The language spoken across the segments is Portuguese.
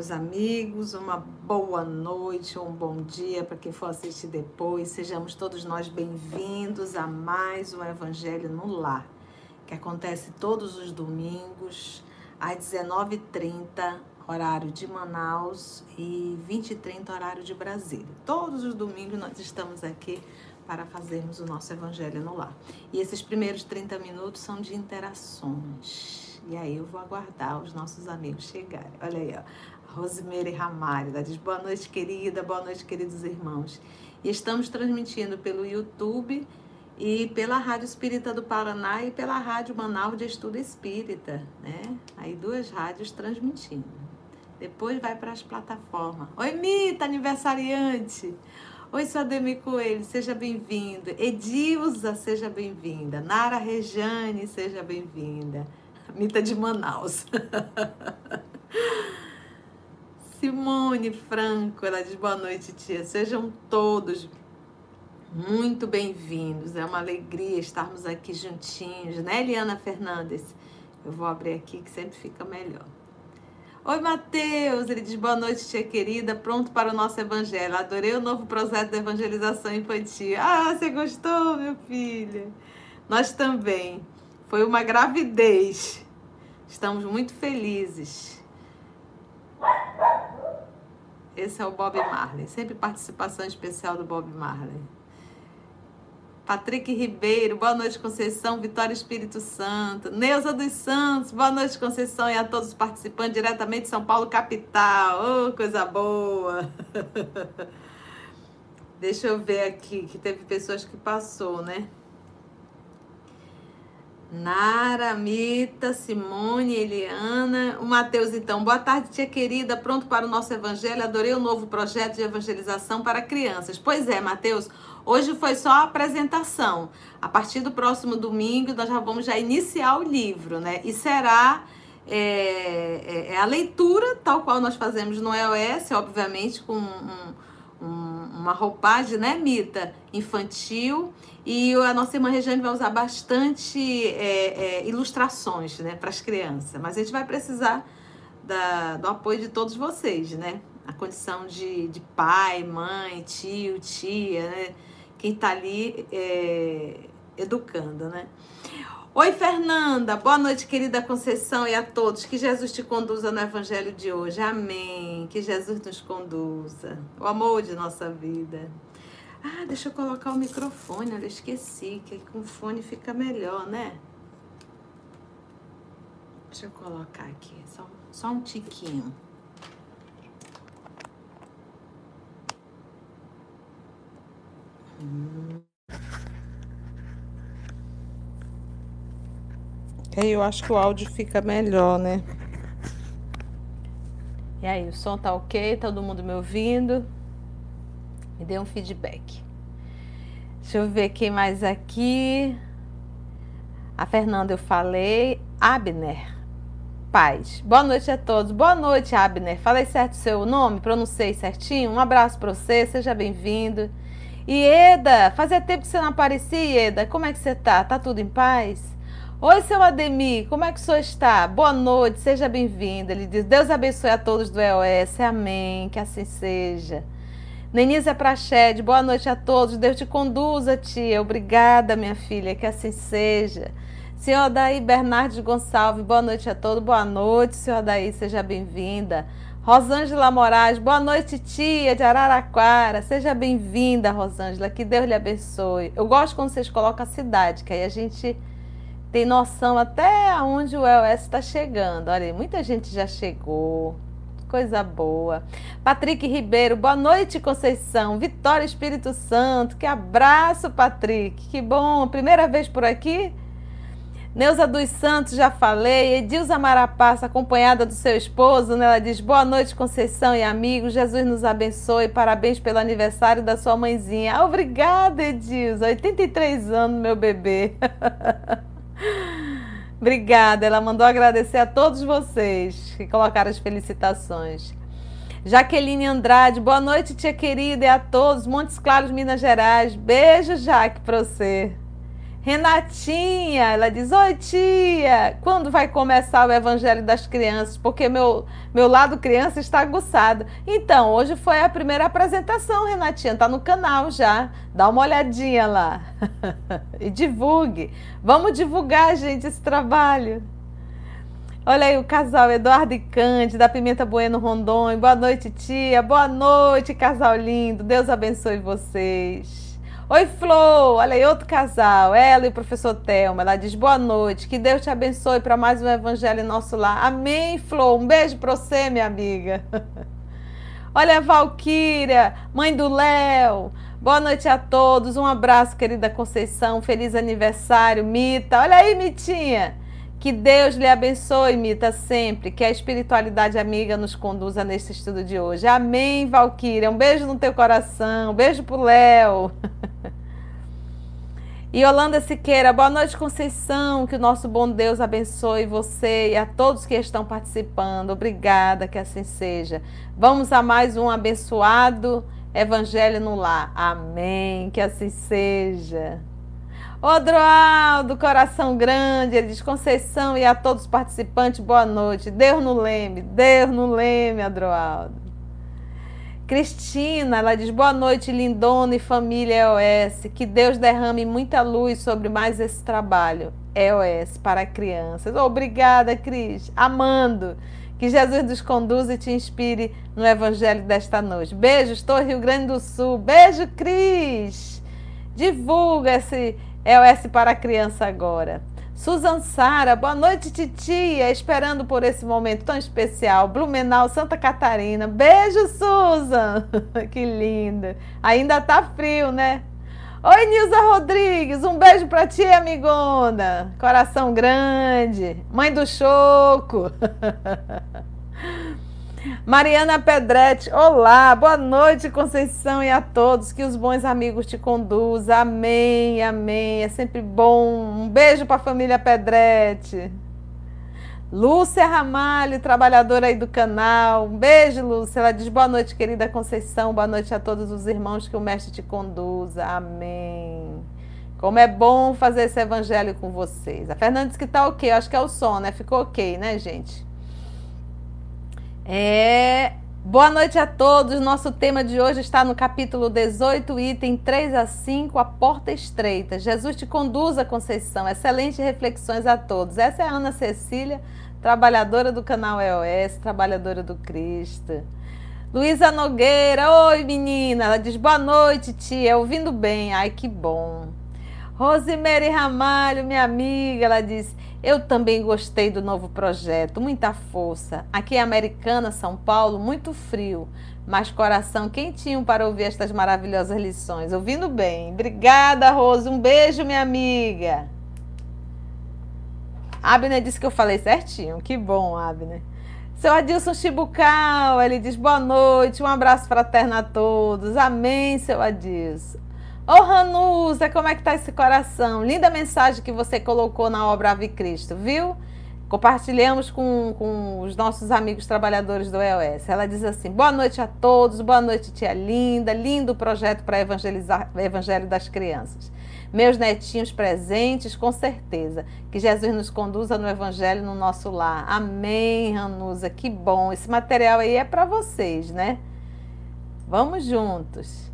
Meus amigos, uma boa noite, um bom dia para quem for assistir depois. Sejamos todos nós bem-vindos a mais um Evangelho no Lar, que acontece todos os domingos às 19h30, horário de Manaus, e 20h30, horário de Brasília. Todos os domingos nós estamos aqui para fazermos o nosso Evangelho no Lar. E esses primeiros 30 minutos são de interações e aí eu vou aguardar os nossos amigos chegarem. Olha aí, ó. Rosemary Ramalho, ela diz boa noite, querida, boa noite, queridos irmãos. E estamos transmitindo pelo YouTube e pela Rádio Espírita do Paraná e pela Rádio Manaus de Estudo Espírita, né? Aí duas rádios transmitindo. Depois vai para as plataformas. Oi, Mita, aniversariante! Oi, sou Ademi Coelho, seja bem-vindo. Edilza, seja bem-vinda. Nara Rejane, seja bem-vinda. Mita de Manaus. Simone Franco, ela diz boa noite, tia. Sejam todos muito bem-vindos. É uma alegria estarmos aqui juntinhos, né, Eliana Fernandes? Eu vou abrir aqui que sempre fica melhor. Oi, Matheus. Ele diz boa noite, tia querida. Pronto para o nosso evangelho. Adorei o novo projeto de evangelização infantil. Ah, você gostou, meu filho? Nós também. Foi uma gravidez. Estamos muito felizes. Esse é o Bob Marley. Sempre participação especial do Bob Marley. Patrick Ribeiro, boa noite, Conceição. Vitória Espírito Santo. Neuza dos Santos, boa noite, Conceição. E a todos os participantes diretamente de São Paulo, capital. Oh, coisa boa. Deixa eu ver aqui, que teve pessoas que passou, né? Nara, Mita, Simone, Eliana, o Matheus, então. Boa tarde, tia querida. Pronto para o nosso evangelho. Adorei o novo projeto de evangelização para crianças. Pois é, Matheus. Hoje foi só a apresentação. A partir do próximo domingo, nós já vamos já iniciar o livro, né? E será é, é, é a leitura, tal qual nós fazemos no EOS, obviamente, com um, um, uma roupagem, né, Mita? Infantil e a nossa irmã Regiane vai usar bastante é, é, ilustrações né, para as crianças. Mas a gente vai precisar da, do apoio de todos vocês, né? A condição de, de pai, mãe, tio, tia, né? Quem está ali é, educando, né? Oi, Fernanda. Boa noite, querida Conceição, e a todos. Que Jesus te conduza no Evangelho de hoje. Amém. Que Jesus nos conduza. O amor de nossa vida. Ah, deixa eu colocar o microfone, eu esqueci, que com fone fica melhor, né? Deixa eu colocar aqui, só, só um tiquinho. Hum. Aí eu acho que o áudio fica melhor, né? E aí, o som tá ok? Todo mundo me ouvindo? Me dê um feedback. Deixa eu ver quem mais aqui. A Fernanda eu falei. Abner. Paz. Boa noite a todos. Boa noite, Abner. Falei certo o seu nome? Pronunciei certinho? Um abraço para você, seja bem-vindo. E Eda, fazia tempo que você não aparecia, Eda. Como é que você tá? Tá tudo em paz? Oi, seu Ademir, como é que o senhor está? Boa noite, seja bem-vindo. Ele diz: Deus abençoe a todos do EOS. Amém. Que assim seja. Nenísia Prached, boa noite a todos. Deus te conduza, tia. Obrigada, minha filha, que assim seja. Senhor Daí Bernardes Gonçalves, boa noite a todos. Boa noite, senhor Daí, seja bem-vinda. Rosângela Moraes, boa noite, tia de Araraquara. Seja bem-vinda, Rosângela. Que Deus lhe abençoe. Eu gosto quando vocês colocam a cidade, que aí a gente tem noção até aonde o EOS está chegando. Olha, muita gente já chegou coisa boa. Patrick Ribeiro, boa noite, Conceição. Vitória Espírito Santo, que abraço, Patrick. Que bom, primeira vez por aqui? Neuza dos Santos, já falei. Edilza Marapassa, acompanhada do seu esposo, né? ela diz: Boa noite, Conceição e amigos. Jesus nos abençoe. Parabéns pelo aniversário da sua mãezinha. Obrigada, Edilza. 83 anos, meu bebê. Obrigada, ela mandou agradecer a todos vocês que colocaram as felicitações. Jaqueline Andrade, boa noite, tia querida, e a todos, Montes Claros, Minas Gerais. Beijo, Jaque, para você. Renatinha, ela diz: Oi, tia, quando vai começar o Evangelho das Crianças? Porque meu, meu lado criança está aguçado. Então, hoje foi a primeira apresentação, Renatinha, tá no canal já. Dá uma olhadinha lá e divulgue. Vamos divulgar, gente, esse trabalho. Olha aí o casal Eduardo e Cândido, da Pimenta Bueno Rondônia. Boa noite, tia. Boa noite, casal lindo. Deus abençoe vocês. Oi, Flor! Olha aí, outro casal, ela e o professor Thelma. Ela diz boa noite, que Deus te abençoe para mais um evangelho em nosso lar. Amém, Flor. Um beijo para você, minha amiga. Olha a Valquíria, mãe do Léo. Boa noite a todos. Um abraço, querida Conceição. Feliz aniversário, Mita. Olha aí, Mitinha. Que Deus lhe abençoe, Mita, sempre. Que a espiritualidade amiga nos conduza nesse estudo de hoje. Amém, Valquíria. Um beijo no teu coração. Um beijo pro Léo. E Yolanda Siqueira, boa noite, Conceição. Que o nosso bom Deus abençoe você e a todos que estão participando. Obrigada, que assim seja. Vamos a mais um abençoado Evangelho no Lar. Amém. Que assim seja. Odroaldo, coração grande, ele diz Conceição e a todos os participantes, boa noite. Deus no leme, Deus no leme, Adroaldo. Cristina, ela diz boa noite, lindona e família EOS. Que Deus derrame muita luz sobre mais esse trabalho. EOS para crianças. Obrigada, Cris. Amando. Que Jesus nos conduza e te inspire no evangelho desta noite. Beijo, estou Rio Grande do Sul. Beijo, Cris. Divulga esse EOS para criança agora. Susan Sara, boa noite, titia. Esperando por esse momento tão especial. Blumenau, Santa Catarina. Beijo, Susan. que linda. Ainda tá frio, né? Oi, Nilza Rodrigues. Um beijo pra ti, amigona. Coração grande. Mãe do Choco. Mariana Pedretti, olá, boa noite, Conceição, e a todos, que os bons amigos te conduzam. Amém, amém. É sempre bom. Um beijo para a família Pedretti. Lúcia Ramalho, trabalhadora aí do canal. Um beijo, Lúcia. Ela diz boa noite, querida Conceição. Boa noite a todos os irmãos que o Mestre te conduza. Amém. Como é bom fazer esse evangelho com vocês. A Fernanda disse que tá ok. Acho que é o som, né? Ficou ok, né, gente? É. Boa noite a todos. Nosso tema de hoje está no capítulo 18, item 3 a 5, a porta estreita. Jesus te conduza, Conceição. Excelentes reflexões a todos. Essa é a Ana Cecília, trabalhadora do canal EOS, trabalhadora do Cristo. Luísa Nogueira, oi menina. Ela diz boa noite, tia. Ouvindo bem. Ai, que bom. Rosemary Ramalho, minha amiga, ela diz: eu também gostei do novo projeto, muita força. Aqui é Americana, São Paulo, muito frio, mas coração quentinho para ouvir estas maravilhosas lições. Ouvindo bem. Obrigada, Rose. Um beijo, minha amiga. Abner disse que eu falei certinho. Que bom, Abner. Seu Adilson Chibucal, ele diz boa noite, um abraço fraterno a todos. Amém, seu Adilson. Ô oh, Ranusa, como é que tá esse coração? Linda mensagem que você colocou na obra Ave Cristo, viu? Compartilhamos com, com os nossos amigos trabalhadores do EOS. Ela diz assim: boa noite a todos, boa noite, tia linda, lindo projeto para evangelizar o Evangelho das Crianças. Meus netinhos presentes, com certeza. Que Jesus nos conduza no Evangelho no nosso lar. Amém, Ranusa, que bom. Esse material aí é para vocês, né? Vamos juntos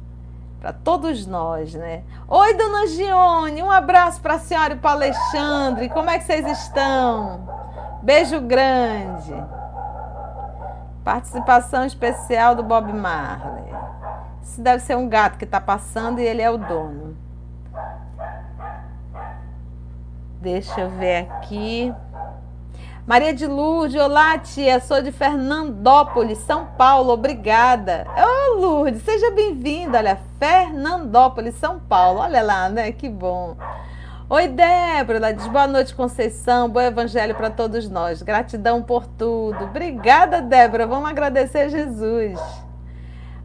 para todos nós, né? Oi, dona Gione, um abraço para a senhora e para Alexandre. Como é que vocês estão? Beijo grande. Participação especial do Bob Marley. Isso deve ser um gato que está passando e ele é o dono. Deixa eu ver aqui. Maria de Lourdes, olá tia, sou de Fernandópolis, São Paulo, obrigada. Ô oh, Lourdes, seja bem-vinda, olha, Fernandópolis, São Paulo, olha lá, né, que bom. Oi Débora, ela diz boa noite Conceição, bom evangelho para todos nós, gratidão por tudo. Obrigada Débora, vamos agradecer a Jesus.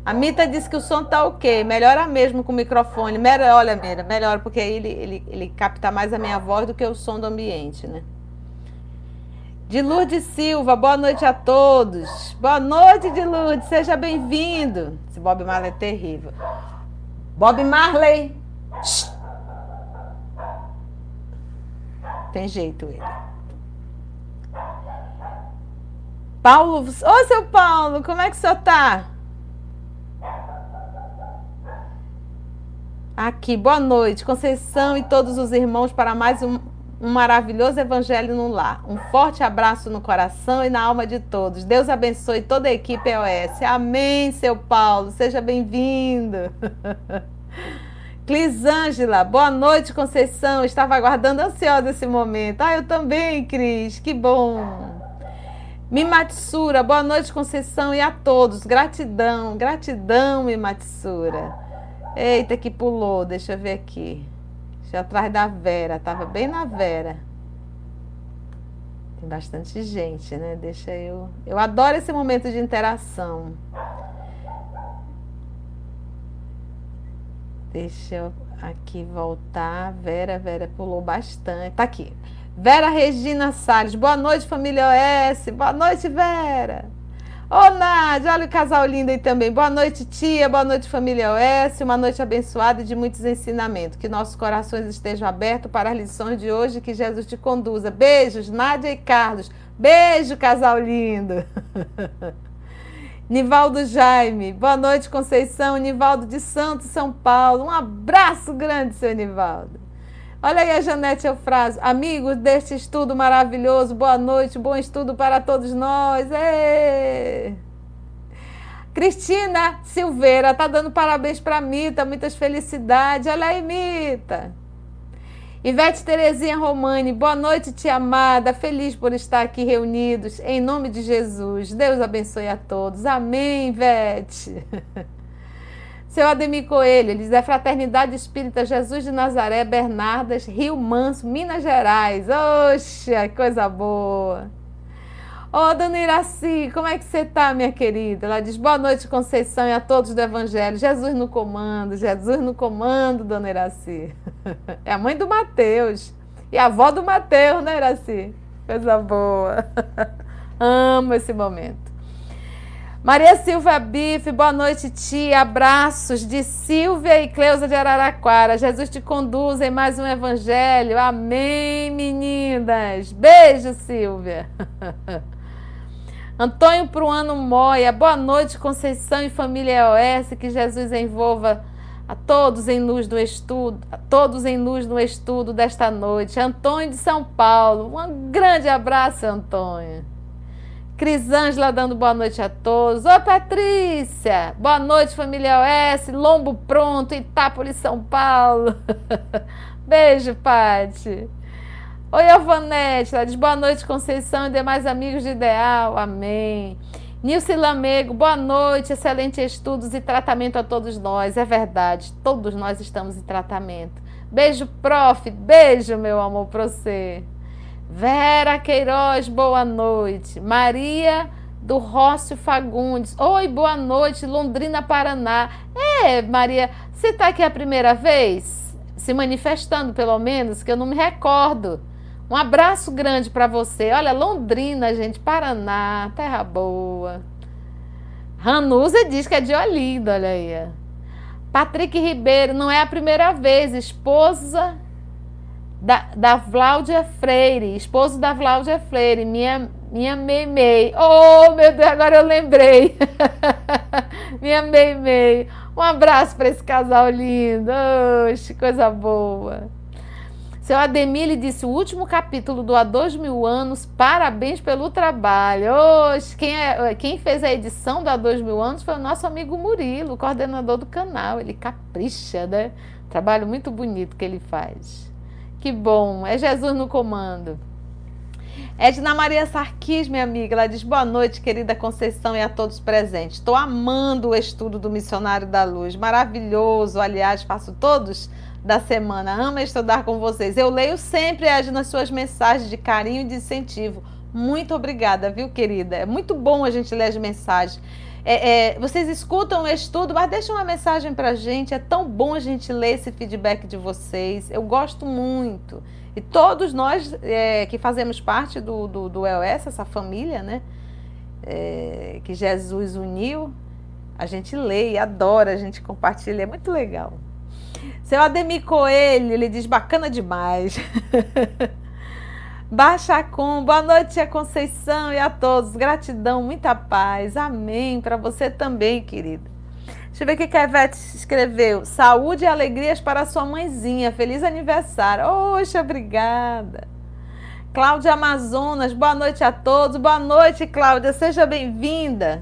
A Mita disse que o som tá ok, melhora mesmo com o microfone, melhor, olha Mira, melhor porque ele, ele, ele capta mais a minha voz do que o som do ambiente, né? De Lourdes Silva, boa noite a todos. Boa noite, de Lourdes, seja bem-vindo. Esse Bob Marley é terrível. Bob Marley. Tem jeito ele. Paulo, ô seu Paulo, como é que o senhor tá? Aqui, boa noite, Conceição e todos os irmãos para mais um, um maravilhoso evangelho no lar. Um forte abraço no coração e na alma de todos. Deus abençoe toda a equipe EOS. Amém, seu Paulo. Seja bem-vindo. Clisângela, boa noite, Conceição. Estava aguardando ansiosa esse momento. Ah, eu também, Cris. Que bom. Mimatsura, boa noite, Conceição, e a todos. Gratidão, gratidão, Mimatsura. Eita, que pulou, deixa eu ver aqui. Eu atrás da Vera, tava bem na Vera. Tem bastante gente, né? Deixa eu. Eu adoro esse momento de interação. Deixa eu aqui voltar. Vera, Vera pulou bastante. Tá aqui. Vera Regina Salles. Boa noite, família OS. Boa noite, Vera. Ô, Nádia, olha o casal lindo aí também. Boa noite, tia. Boa noite, família OS. Uma noite abençoada e de muitos ensinamentos. Que nossos corações estejam abertos para as lições de hoje. Que Jesus te conduza. Beijos, Nádia e Carlos. Beijo, casal lindo. Nivaldo Jaime. Boa noite, Conceição. Nivaldo de Santos, São Paulo. Um abraço grande, seu Nivaldo. Olha aí a Janete Eufrásio. Amigos deste estudo maravilhoso, boa noite, bom estudo para todos nós. Cristina Silveira tá dando parabéns para Mita, muitas felicidades. Olha aí, Mita. Ivete Terezinha Romani, boa noite, tia amada. Feliz por estar aqui reunidos. Em nome de Jesus. Deus abençoe a todos. Amém, Ivete. Seu Ademir Coelho, ele diz, é Fraternidade Espírita Jesus de Nazaré, Bernardas, Rio Manso, Minas Gerais. Oxa, coisa boa. Ô, oh, dona Iraci, como é que você tá, minha querida? Ela diz, boa noite, Conceição, e a todos do Evangelho. Jesus no comando, Jesus no comando, dona Iraci. É a mãe do Mateus. E a avó do Mateus, né, Iraci? Coisa boa. Amo esse momento. Maria Silva Bife, boa noite, tia. Abraços de Silvia e Cleusa de Araraquara. Jesus te conduza em mais um evangelho. Amém, meninas. Beijo, Silvia. Antônio Pruano Moia, boa noite, Conceição e família EOS. Que Jesus envolva a todos em luz do estudo, a todos em luz no estudo desta noite. Antônio de São Paulo, um grande abraço, Antônio. Crisângela dando boa noite a todos. Ô, Patrícia! Boa noite, família OS, Lombo Pronto, Itápolis, São Paulo. Beijo, Pati. Oi, Alvanete, ela diz boa noite, Conceição e demais amigos de Ideal. Amém. Nilce Lamego, boa noite, excelente estudos e tratamento a todos nós. É verdade, todos nós estamos em tratamento. Beijo, prof. Beijo, meu amor, para você. Vera Queiroz, boa noite. Maria do Rócio Fagundes. Oi, boa noite, Londrina, Paraná. É, Maria, você está aqui a primeira vez? Se manifestando, pelo menos, que eu não me recordo. Um abraço grande para você. Olha, Londrina, gente, Paraná, terra boa. Ranusa diz que é de Olinda, olha aí. Patrick Ribeiro, não é a primeira vez, esposa da, da Vláudia Freire, esposo da Vláudia Freire, minha, minha Meimei. Oh, meu Deus, agora eu lembrei. minha Meimei. Um abraço para esse casal lindo. Oxe, coisa boa. Seu Ademir disse: o último capítulo do Há Dois Mil Anos, parabéns pelo trabalho. Oxe, quem, é, quem fez a edição do Há Dois Mil Anos foi o nosso amigo Murilo, coordenador do canal. Ele capricha, né? Trabalho muito bonito que ele faz. Que bom, é Jesus no comando. Edna Maria Sarquis, minha amiga, ela diz: Boa noite, querida Conceição e a todos presentes. Estou amando o estudo do Missionário da Luz, maravilhoso. Aliás, faço todos da semana. Amo estudar com vocês. Eu leio sempre, Edna, suas mensagens de carinho e de incentivo. Muito obrigada, viu, querida? É muito bom a gente ler as mensagens. É, é, vocês escutam o estudo, mas deixem uma mensagem para a gente. É tão bom a gente ler esse feedback de vocês. Eu gosto muito. E todos nós é, que fazemos parte do, do, do EOS, essa família, né? É, que Jesus uniu, a gente lê e adora, a gente compartilha. É muito legal. Seu Ademir Coelho, ele diz bacana demais. Baixa com, boa noite a Conceição e a todos. Gratidão, muita paz. Amém. Para você também, querida. Deixa eu ver o que a Ivete escreveu. Saúde e alegrias para sua mãezinha. Feliz aniversário. Oxa, obrigada. Cláudia Amazonas, boa noite a todos. Boa noite, Cláudia. Seja bem-vinda.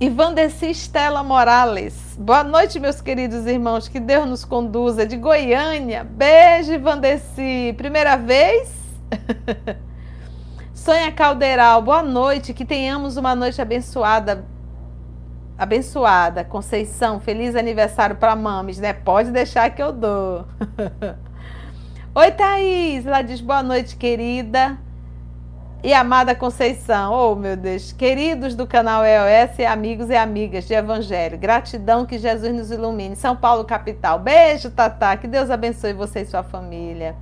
Ivandeci Estela Morales. Boa noite, meus queridos irmãos. Que Deus nos conduza. De Goiânia. Beijo, Ivandeci. Primeira vez? Sonha Calderal, boa noite, que tenhamos uma noite abençoada. Abençoada. Conceição, feliz aniversário para mames, né? Pode deixar que eu dou. Oi, Thaís. Ela diz boa noite, querida. E amada Conceição, oh meu Deus, queridos do canal EOS, amigos e amigas de Evangelho, gratidão que Jesus nos ilumine. São Paulo, capital. Beijo, Tatá, que Deus abençoe você e sua família.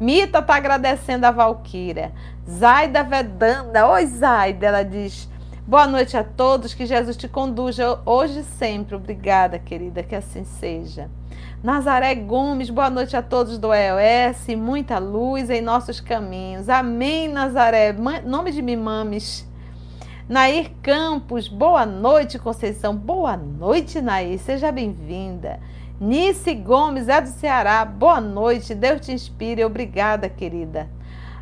Mita está agradecendo a Valquíria. Zaida Vedanda. Oi, Zaida. Ela diz: Boa noite a todos. Que Jesus te conduza hoje e sempre. Obrigada, querida. Que assim seja. Nazaré Gomes, boa noite a todos do EOS, muita luz em nossos caminhos. Amém, Nazaré. Nome de Mimames. Nair Campos, boa noite, Conceição. Boa noite, Nair. Seja bem-vinda. Nice Gomes é do Ceará. Boa noite. Deus te inspire. Obrigada, querida.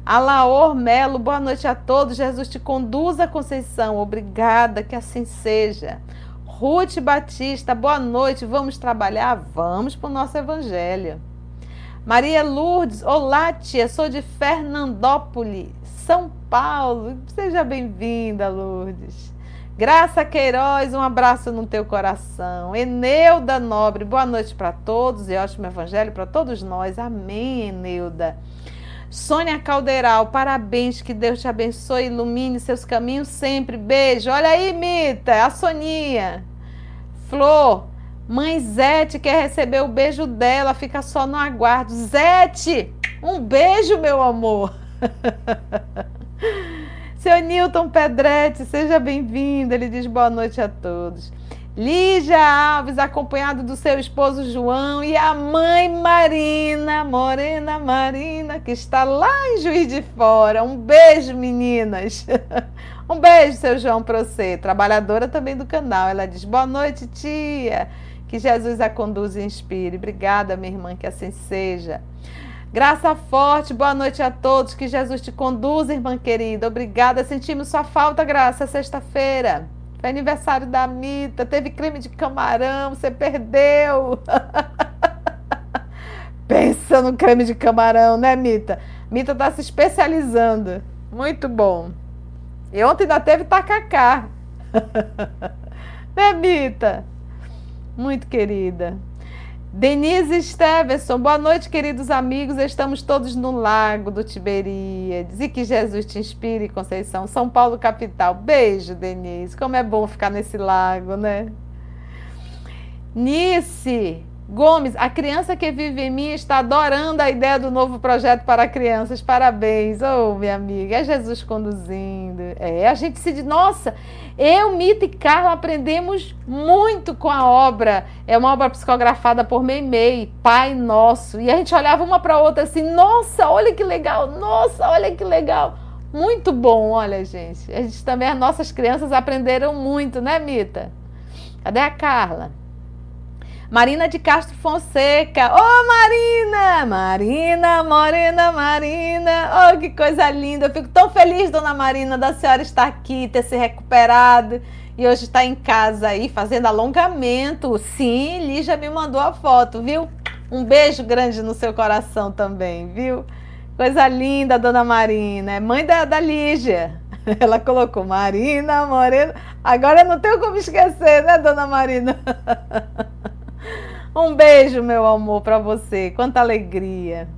Alaor Melo, boa noite a todos. Jesus te conduza, Conceição. Obrigada, que assim seja. Ruth Batista, boa noite. Vamos trabalhar? Vamos para o nosso evangelho. Maria Lourdes, olá, tia. Sou de Fernandópolis, São Paulo. Seja bem-vinda, Lourdes. Graça Queiroz, um abraço no teu coração. Eneuda Nobre, boa noite para todos e ótimo evangelho para todos nós. Amém, Eneuda. Sônia Calderal, parabéns, que Deus te abençoe, ilumine seus caminhos sempre. Beijo. Olha aí, Mita, a Soninha. Flor, mãe Zete quer receber o beijo dela, fica só no aguardo. Zete, um beijo, meu amor. Seu Newton Pedretti, seja bem-vindo. Ele diz boa noite a todos. Lígia Alves, acompanhado do seu esposo João e a mãe Marina, Morena Marina, que está lá em Juiz de Fora. Um beijo, meninas. Um beijo, seu João, para você. Trabalhadora também do canal. Ela diz: boa noite, tia. Que Jesus a conduza e inspire. Obrigada, minha irmã, que assim seja. Graça forte, boa noite a todos. Que Jesus te conduza, irmã querida. Obrigada. Sentimos sua falta, Graça, sexta-feira. Foi aniversário da Mita. Teve creme de camarão, você perdeu. Pensa no creme de camarão, né, Mita? Mita está se especializando. Muito bom. E ontem ainda teve tacacá. né, Mita? Muito querida. Denise Stevenson, boa noite, queridos amigos. Estamos todos no Lago do Tiberíades. E que Jesus te inspire, Conceição. São Paulo, capital. Beijo, Denise. Como é bom ficar nesse lago, né? Nice, Gomes, a criança que vive em mim está adorando a ideia do novo projeto para crianças. Parabéns, oh, minha amiga. É Jesus conduzindo. É, a gente se nossa, eu, Mita e Carla aprendemos muito com a obra. É uma obra psicografada por Meimei, Pai Nosso. E a gente olhava uma para outra assim, nossa, olha que legal, nossa, olha que legal. Muito bom, olha, gente. A gente também, as nossas crianças aprenderam muito, né, Mita? Cadê a Carla? Marina de Castro Fonseca. Ô, oh, Marina! Marina, Morena, Marina. Oh, que coisa linda. Eu fico tão feliz, dona Marina, da senhora estar aqui, ter se recuperado e hoje está em casa aí fazendo alongamento. Sim, Lígia me mandou a foto, viu? Um beijo grande no seu coração também, viu? Coisa linda, dona Marina. É mãe da, da Lígia. Ela colocou Marina, Morena. Agora não tenho como esquecer, né, dona Marina? Um beijo, meu amor, para você. Quanta alegria.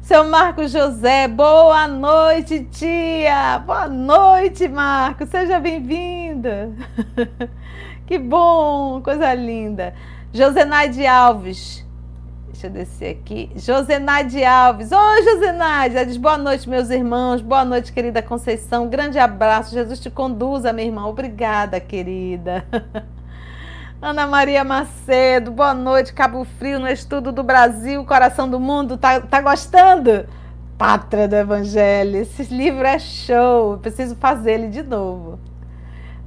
Seu Marcos José, boa noite, tia. Boa noite, Marcos. Seja bem-vinda. Que bom, coisa linda. Josenaide Alves. Deixa eu descer aqui. Josenaide Alves. Oi, Josenaide. Ela diz boa noite, meus irmãos. Boa noite, querida Conceição. Grande abraço. Jesus te conduza, minha irmã. Obrigada, querida. Ana Maria Macedo, boa noite, Cabo Frio, no estudo do Brasil, coração do mundo, tá, tá gostando? Cleopatra do Evangelho. Esse livro é show, preciso fazer ele de novo.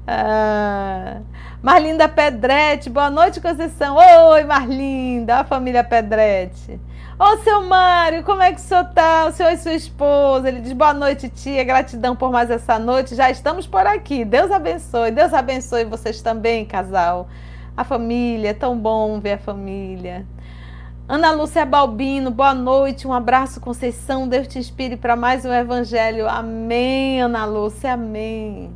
Ah, Marlinda Pedretti, boa noite, Conceição. Oi, Marlinda, a família Pedretti. Ô, seu Mário, como é que o senhor tá? O senhor e sua esposa. Ele diz boa noite, tia. Gratidão por mais essa noite. Já estamos por aqui. Deus abençoe. Deus abençoe vocês também, casal. A família, é tão bom ver a família. Ana Lúcia Balbino, boa noite. Um abraço, Conceição. Deus te inspire para mais um evangelho. Amém, Ana Lúcia. Amém.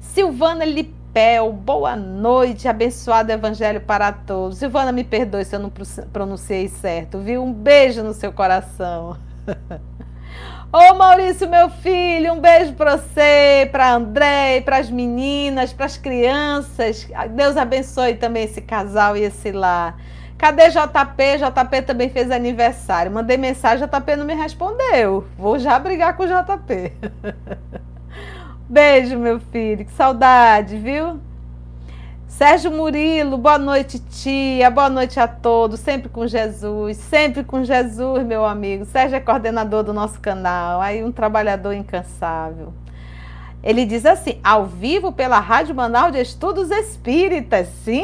Silvana Lipe Pel, boa noite, abençoado evangelho para todos. Silvana, me perdoe se eu não pronunciei certo, viu? Um beijo no seu coração. Ô Maurício, meu filho, um beijo para você, para André, para as meninas, para as crianças. Deus abençoe também esse casal e esse lar. Cadê JP? JP também fez aniversário. Mandei mensagem, JP não me respondeu. Vou já brigar com o JP. Beijo, meu filho. Que saudade, viu? Sérgio Murilo, boa noite, tia. Boa noite a todos. Sempre com Jesus, sempre com Jesus, meu amigo. Sérgio é coordenador do nosso canal, aí um trabalhador incansável. Ele diz assim: ao vivo pela Rádio Manaus de Estudos Espíritas. Sim,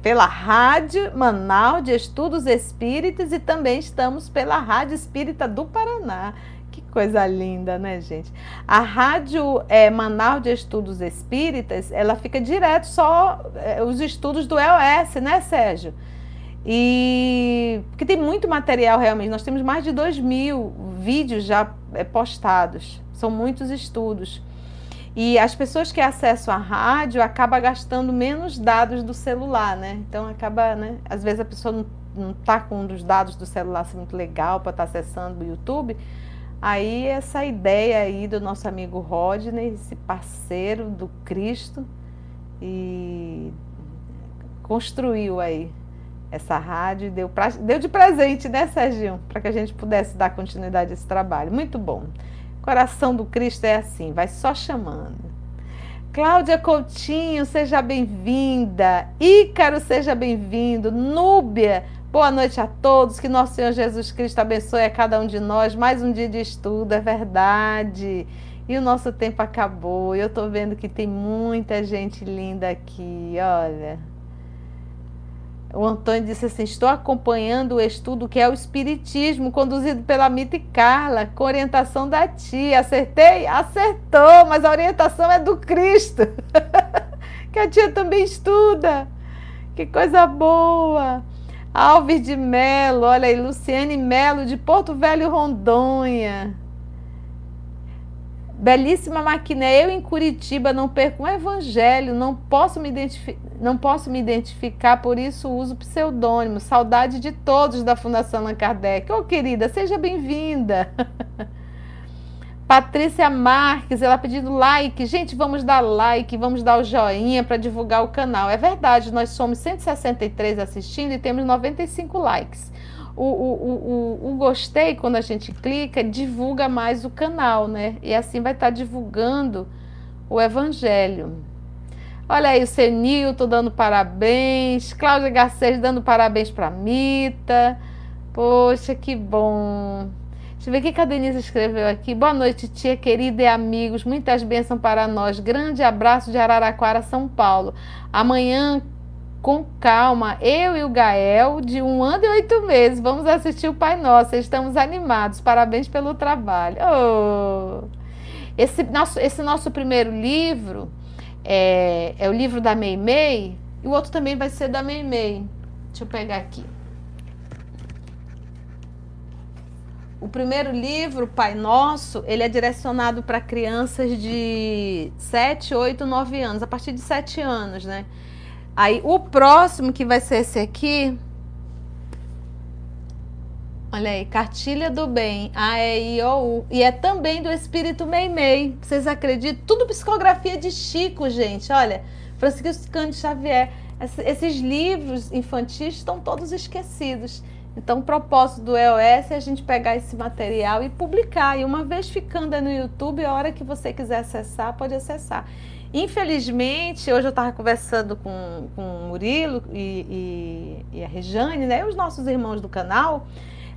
pela Rádio Manaus de Estudos Espíritas e também estamos pela Rádio Espírita do Paraná. Coisa linda, né, gente? A rádio é, Manaus de Estudos Espíritas, ela fica direto só é, os estudos do EOS, né, Sérgio? E porque tem muito material realmente. Nós temos mais de 2 mil vídeos já é, postados. São muitos estudos. E as pessoas que acessam a rádio acabam gastando menos dados do celular, né? Então acaba, né? Às vezes a pessoa não, está com um dos dados do celular assim, muito legal para estar tá acessando o YouTube Aí essa ideia aí do nosso amigo Rodney, esse parceiro do Cristo, e construiu aí essa rádio deu, pra, deu de presente, né, Serginho? Para que a gente pudesse dar continuidade a esse trabalho. Muito bom. Coração do Cristo é assim, vai só chamando. Cláudia Coutinho, seja bem-vinda. Ícaro, seja bem-vindo. Núbia, Boa noite a todos, que nosso Senhor Jesus Cristo abençoe a cada um de nós. Mais um dia de estudo, é verdade. E o nosso tempo acabou. Eu estou vendo que tem muita gente linda aqui, olha. O Antônio disse assim: Estou acompanhando o estudo que é o Espiritismo, conduzido pela Mita e Carla, com orientação da tia. Acertei? Acertou, mas a orientação é do Cristo, que a tia também estuda. Que coisa boa! Alves de Melo, olha aí, Luciane Melo, de Porto Velho, Rondônia. Belíssima maquiné. Eu em Curitiba não perco um evangelho, não posso me, não posso me identificar, por isso uso pseudônimo. Saudade de todos da Fundação Allan Kardec. Ô, oh, querida, seja bem-vinda. Patrícia Marques, ela pedindo like. Gente, vamos dar like, vamos dar o joinha para divulgar o canal. É verdade, nós somos 163 assistindo e temos 95 likes. O, o, o, o, gostei, quando a gente clica, divulga mais o canal, né? E assim vai estar tá divulgando o evangelho. Olha aí o Senilton dando parabéns, Cláudia Garcês dando parabéns para Mita. Poxa, que bom. Deixa eu ver o que a Denise escreveu aqui. Boa noite, tia querida e amigos. Muitas bênçãos para nós. Grande abraço de Araraquara, São Paulo. Amanhã, com calma, eu e o Gael, de um ano e oito meses, vamos assistir o Pai Nosso. Estamos animados. Parabéns pelo trabalho. Oh. Esse, nosso, esse nosso primeiro livro é, é o livro da Meimei. E o outro também vai ser da Meimei. Deixa eu pegar aqui. O primeiro livro, Pai Nosso, ele é direcionado para crianças de 7, 8, 9 anos, a partir de 7 anos, né? Aí o próximo, que vai ser esse aqui, olha aí, Cartilha do Bem, A, E, I, O, U, e é também do Espírito Meimei. Vocês acreditam? Tudo psicografia de Chico, gente, olha, Francisco Cândido Xavier. Esses livros infantis estão todos esquecidos. Então, o propósito do EOS é a gente pegar esse material e publicar. E uma vez ficando no YouTube, a hora que você quiser acessar, pode acessar. Infelizmente, hoje eu estava conversando com, com o Murilo e, e, e, a Rejane, né, os nossos irmãos do canal.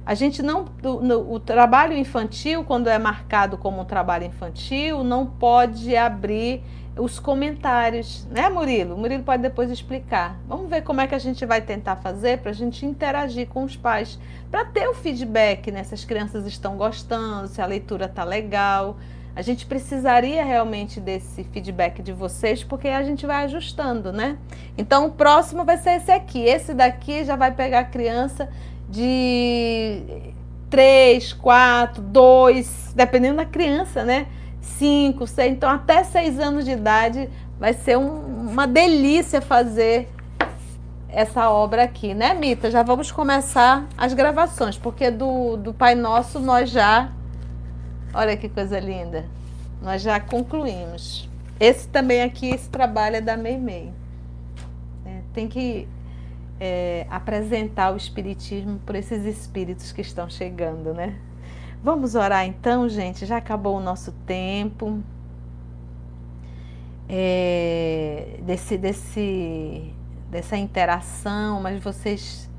A gente não. O, o, trabalho infantil, quando é marcado como um trabalho infantil, não pode abrir os comentários, né, Murilo? O Murilo pode depois explicar. Vamos ver como é que a gente vai tentar fazer para a gente interagir com os pais, para ter o feedback, né? Se as crianças estão gostando, se a leitura está legal. A gente precisaria realmente desse feedback de vocês, porque a gente vai ajustando, né? Então o próximo vai ser esse aqui. Esse daqui já vai pegar a criança de 3, 4, 2, dependendo da criança, né? 5, 6, então até 6 anos de idade vai ser um, uma delícia fazer essa obra aqui, né, Mita? Já vamos começar as gravações, porque do, do Pai Nosso nós já. Olha que coisa linda. Nós já concluímos. Esse também aqui, esse trabalho é da Meimei. É, tem que é, apresentar o Espiritismo por esses espíritos que estão chegando, né? Vamos orar então, gente. Já acabou o nosso tempo. É, desse, desse, dessa interação, mas vocês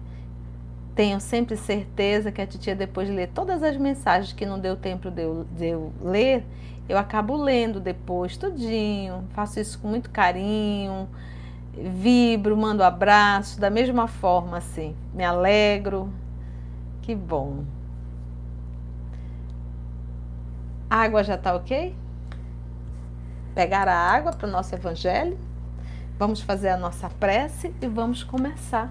tenham sempre certeza que a titia, depois de ler todas as mensagens que não deu tempo de eu, de eu ler, eu acabo lendo depois, tudinho. Faço isso com muito carinho vibro, mando abraço, da mesma forma, assim, me alegro. Que bom. A água já está ok? Pegar a água para o nosso evangelho. Vamos fazer a nossa prece e vamos começar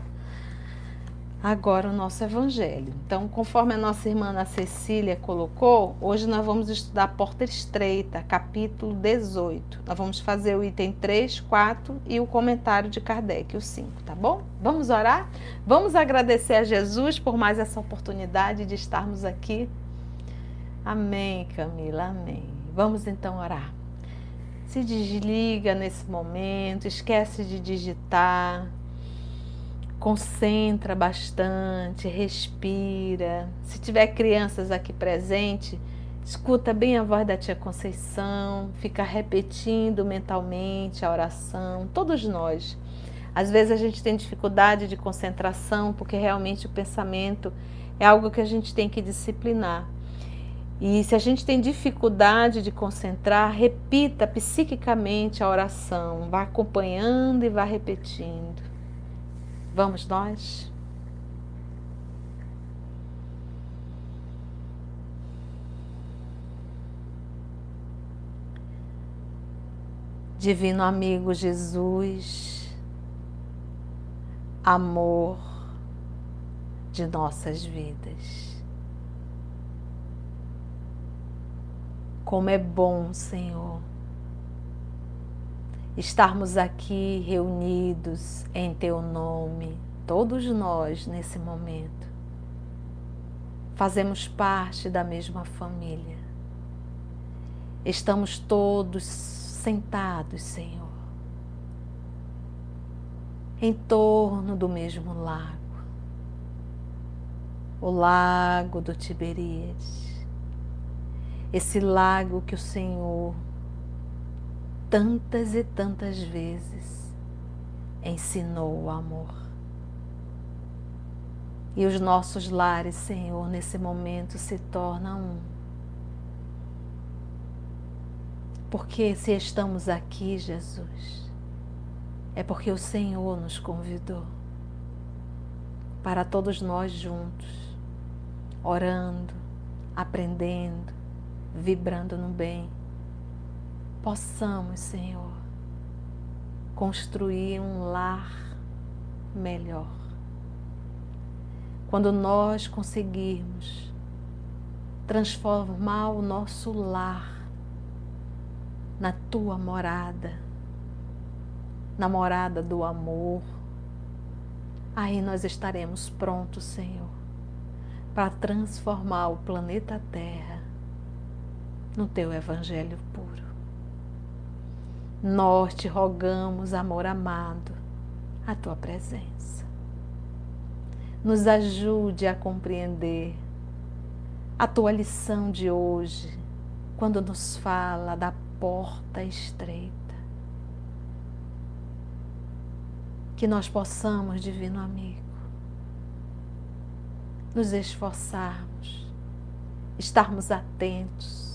agora o nosso evangelho. Então, conforme a nossa irmã Ana Cecília colocou, hoje nós vamos estudar Porta Estreita, capítulo 18. Nós vamos fazer o item 3, 4 e o comentário de Kardec, o 5, tá bom? Vamos orar? Vamos agradecer a Jesus por mais essa oportunidade de estarmos aqui. Amém, Camila, amém. Vamos então orar. Se desliga nesse momento, esquece de digitar concentra bastante, respira. Se tiver crianças aqui presente, escuta bem a voz da tia Conceição, fica repetindo mentalmente a oração, todos nós. Às vezes a gente tem dificuldade de concentração porque realmente o pensamento é algo que a gente tem que disciplinar. E se a gente tem dificuldade de concentrar, repita psiquicamente a oração, vá acompanhando e vá repetindo. Vamos nós? Divino amigo Jesus, amor de nossas vidas. Como é bom, Senhor, estarmos aqui reunidos em Teu nome, todos nós nesse momento. Fazemos parte da mesma família. Estamos todos sentados, Senhor, em torno do mesmo lago, o lago do Tiberíades. Esse lago que o Senhor tantas e tantas vezes ensinou o amor. E os nossos lares, Senhor, nesse momento se tornam um. Porque se estamos aqui, Jesus, é porque o Senhor nos convidou para todos nós juntos, orando, aprendendo, vibrando no bem possamos, Senhor, construir um lar melhor. Quando nós conseguirmos transformar o nosso lar na tua morada, na morada do amor, aí nós estaremos prontos, Senhor, para transformar o planeta Terra no teu evangelho puro. Nós te rogamos, amor amado, a tua presença. Nos ajude a compreender a tua lição de hoje, quando nos fala da porta estreita. Que nós possamos, divino amigo, nos esforçarmos, estarmos atentos,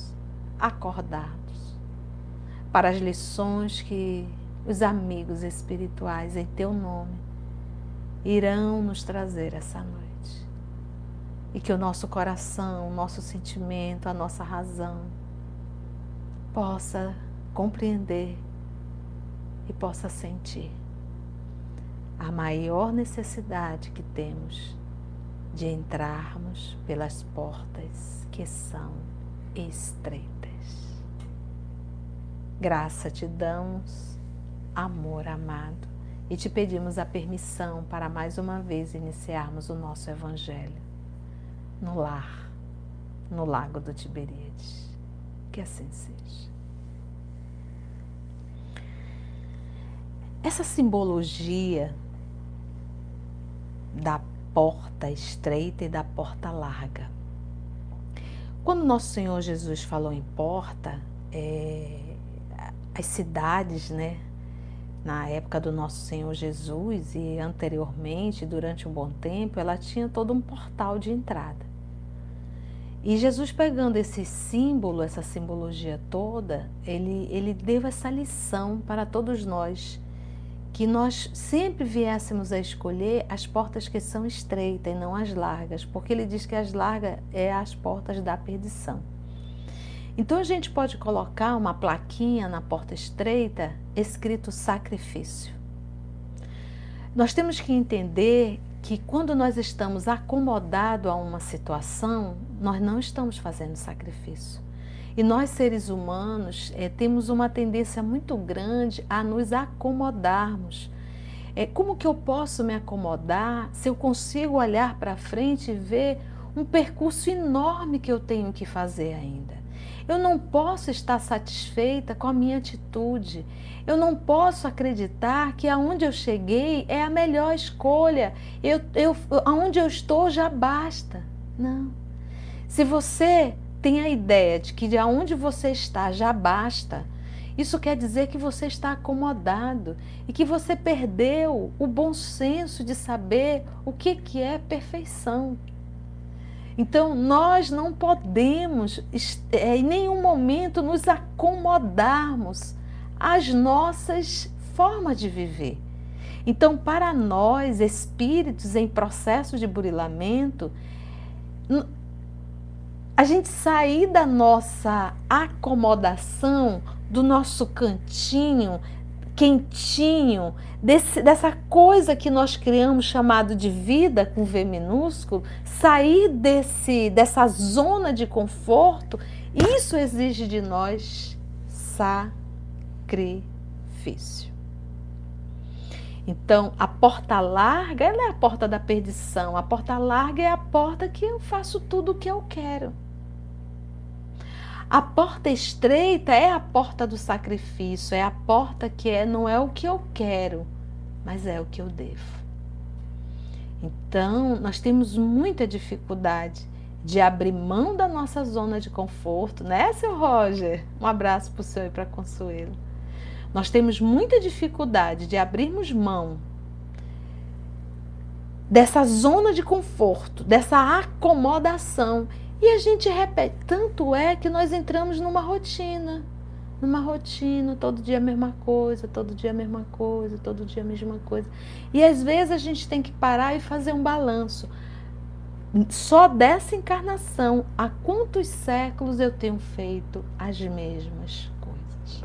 acordados para as lições que os amigos espirituais em teu nome irão nos trazer essa noite. E que o nosso coração, o nosso sentimento, a nossa razão possa compreender e possa sentir a maior necessidade que temos de entrarmos pelas portas que são estreitas. Graça te damos, amor amado, e te pedimos a permissão para mais uma vez iniciarmos o nosso Evangelho no lar, no Lago do Tiberíades. Que assim seja. Essa simbologia da porta estreita e da porta larga. Quando nosso Senhor Jesus falou em porta, é, as cidades, né, na época do nosso Senhor Jesus e anteriormente, durante um bom tempo, ela tinha todo um portal de entrada. E Jesus pegando esse símbolo, essa simbologia toda, ele, ele deu essa lição para todos nós que nós sempre viéssemos a escolher as portas que são estreitas e não as largas, porque ele diz que as largas é as portas da perdição. Então a gente pode colocar uma plaquinha na porta estreita escrito sacrifício. Nós temos que entender que quando nós estamos acomodados a uma situação, nós não estamos fazendo sacrifício. E nós, seres humanos, é, temos uma tendência muito grande a nos acomodarmos. É, como que eu posso me acomodar se eu consigo olhar para frente e ver um percurso enorme que eu tenho que fazer ainda? Eu não posso estar satisfeita com a minha atitude. Eu não posso acreditar que aonde eu cheguei é a melhor escolha. Eu, eu, aonde eu estou já basta. Não. Se você tem a ideia de que de onde você está já basta, isso quer dizer que você está acomodado e que você perdeu o bom senso de saber o que, que é perfeição. Então, nós não podemos, é, em nenhum momento, nos acomodarmos às nossas formas de viver. Então, para nós, espíritos em processo de burilamento, a gente sair da nossa acomodação, do nosso cantinho quentinho, desse, dessa coisa que nós criamos chamado de vida com V minúsculo, sair desse, dessa zona de conforto, isso exige de nós sacrifício. Então, a porta larga, ela é a porta da perdição. A porta larga é a porta que eu faço tudo o que eu quero. A porta estreita é a porta do sacrifício, é a porta que é não é o que eu quero, mas é o que eu devo. Então, nós temos muita dificuldade de abrir mão da nossa zona de conforto, né, seu Roger? Um abraço para o senhor e para Consuelo. Nós temos muita dificuldade de abrirmos mão dessa zona de conforto, dessa acomodação e a gente repete, tanto é que nós entramos numa rotina, numa rotina, todo dia a mesma coisa, todo dia a mesma coisa, todo dia a mesma coisa. E às vezes a gente tem que parar e fazer um balanço. Só dessa encarnação, há quantos séculos eu tenho feito as mesmas coisas?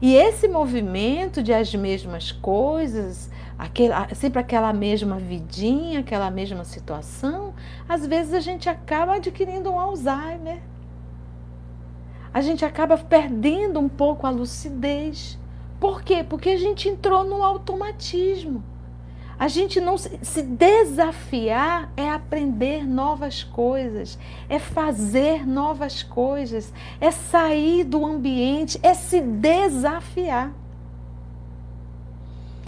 E esse movimento de as mesmas coisas, sempre aquela mesma vidinha, aquela mesma situação, às vezes a gente acaba adquirindo um Alzheimer. A gente acaba perdendo um pouco a lucidez. Por quê? Porque a gente entrou no automatismo. A gente não se desafiar é aprender novas coisas, é fazer novas coisas, é sair do ambiente, é se desafiar.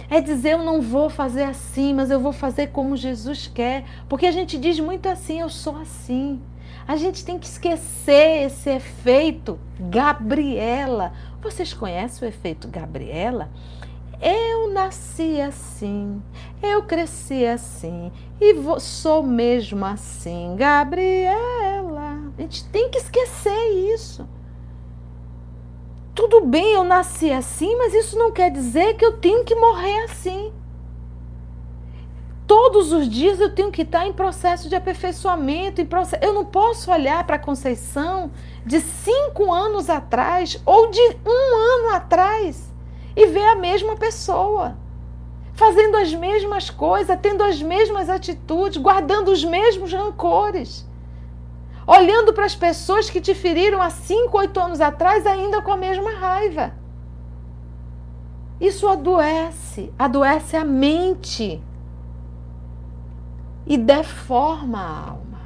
É dizer eu não vou fazer assim, mas eu vou fazer como Jesus quer. Porque a gente diz muito assim, eu sou assim. A gente tem que esquecer esse efeito Gabriela. Vocês conhecem o efeito Gabriela? Eu nasci assim, eu cresci assim e sou mesmo assim, Gabriela. A gente tem que esquecer isso. Tudo bem, eu nasci assim, mas isso não quer dizer que eu tenho que morrer assim. Todos os dias eu tenho que estar em processo de aperfeiçoamento. Em processo... Eu não posso olhar para a Conceição de cinco anos atrás ou de um ano atrás e ver a mesma pessoa, fazendo as mesmas coisas, tendo as mesmas atitudes, guardando os mesmos rancores, olhando para as pessoas que te feriram há cinco, oito anos atrás ainda com a mesma raiva. Isso adoece, adoece a mente e deforma a alma.